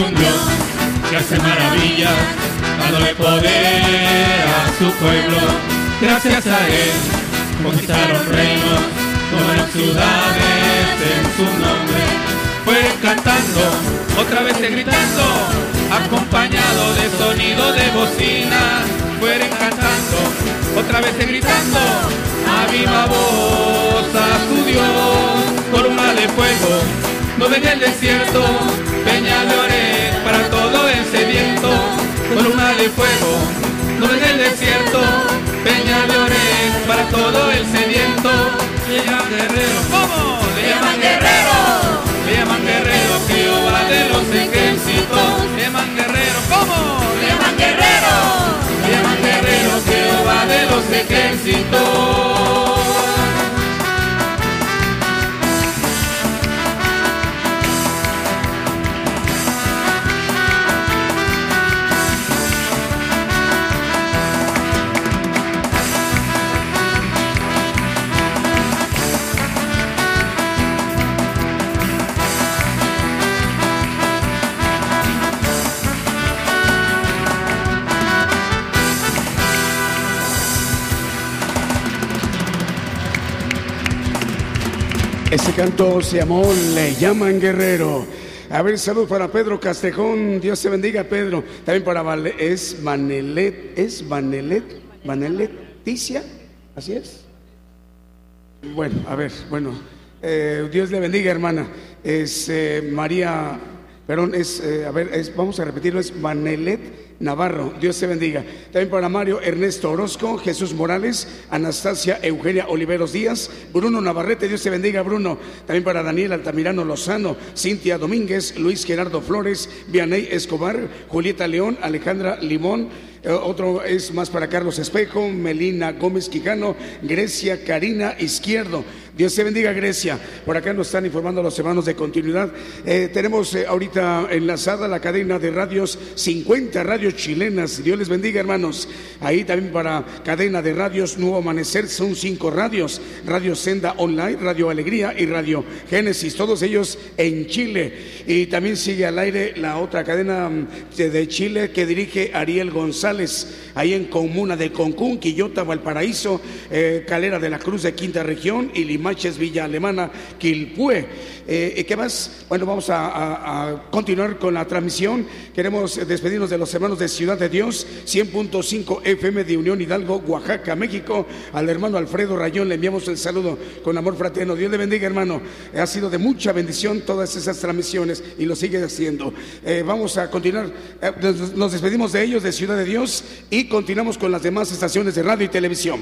Un Dios que hace maravillas, dándole poder a su pueblo. Gracias a él conquistaron reinos, tomaron ciudades en su nombre. Fueron cantando, otra vez gritando, acompañado de sonido de bocina. Fueron cantando, otra vez gritando, a viva voz a su Dios, columna de fuego, no ven el desierto, peña de para todo el sediento, columna de fuego, nube del desierto, peña de para todo el sediento. Le llaman guerrero, ¿cómo? Le llaman guerrero, le llaman guerrero, Jehová de los ejércitos. Le llaman guerrero, ¿cómo? Le llaman guerrero, le llaman guerrero, Jehová de los ejércitos. Ese canto se llamó Le llaman Guerrero. A ver, salud para Pedro Castejón. Dios te bendiga, Pedro. También para Vale, es Vanelet, es Vanelet, Vaneleticia, así es. Bueno, a ver, bueno, eh, Dios le bendiga, hermana. Es eh, María, perdón, es, eh, a ver, es, vamos a repetirlo, es Vanelet. Navarro, Dios te bendiga. También para Mario Ernesto Orozco, Jesús Morales, Anastasia Eugenia Oliveros Díaz, Bruno Navarrete, Dios te bendiga, Bruno. También para Daniel Altamirano Lozano, Cintia Domínguez, Luis Gerardo Flores, Vianey Escobar, Julieta León, Alejandra Limón. Eh, otro es más para Carlos Espejo, Melina Gómez Quijano, Grecia Karina Izquierdo. Dios te bendiga, Grecia. Por acá nos están informando los hermanos de continuidad. Eh, tenemos eh, ahorita enlazada la cadena de radios, 50 radios chilenas. Dios les bendiga, hermanos. Ahí también para cadena de radios Nuevo Amanecer son cinco radios: Radio Senda Online, Radio Alegría y Radio Génesis. Todos ellos en Chile. Y también sigue al aire la otra cadena mm, de Chile que dirige Ariel González, ahí en Comuna de Concún, Quillota, Valparaíso, eh, Calera de la Cruz de Quinta Región y Limaches, Villa Alemana, Quilpue. Eh, ¿Qué más? Bueno, vamos a, continuar con la transmisión. Queremos despedirnos de los hermanos de Ciudad de Dios, 100.5 FM de Unión Hidalgo, Oaxaca, México. Al hermano Alfredo Rayón le enviamos el saludo con amor fraterno. Dios le bendiga, hermano. Ha sido de mucha bendición todas esas transmisiones y lo sigue haciendo. Eh, vamos a continuar. Eh, nos despedimos de ellos, de Ciudad de Dios, y continuamos con las demás estaciones de radio y televisión.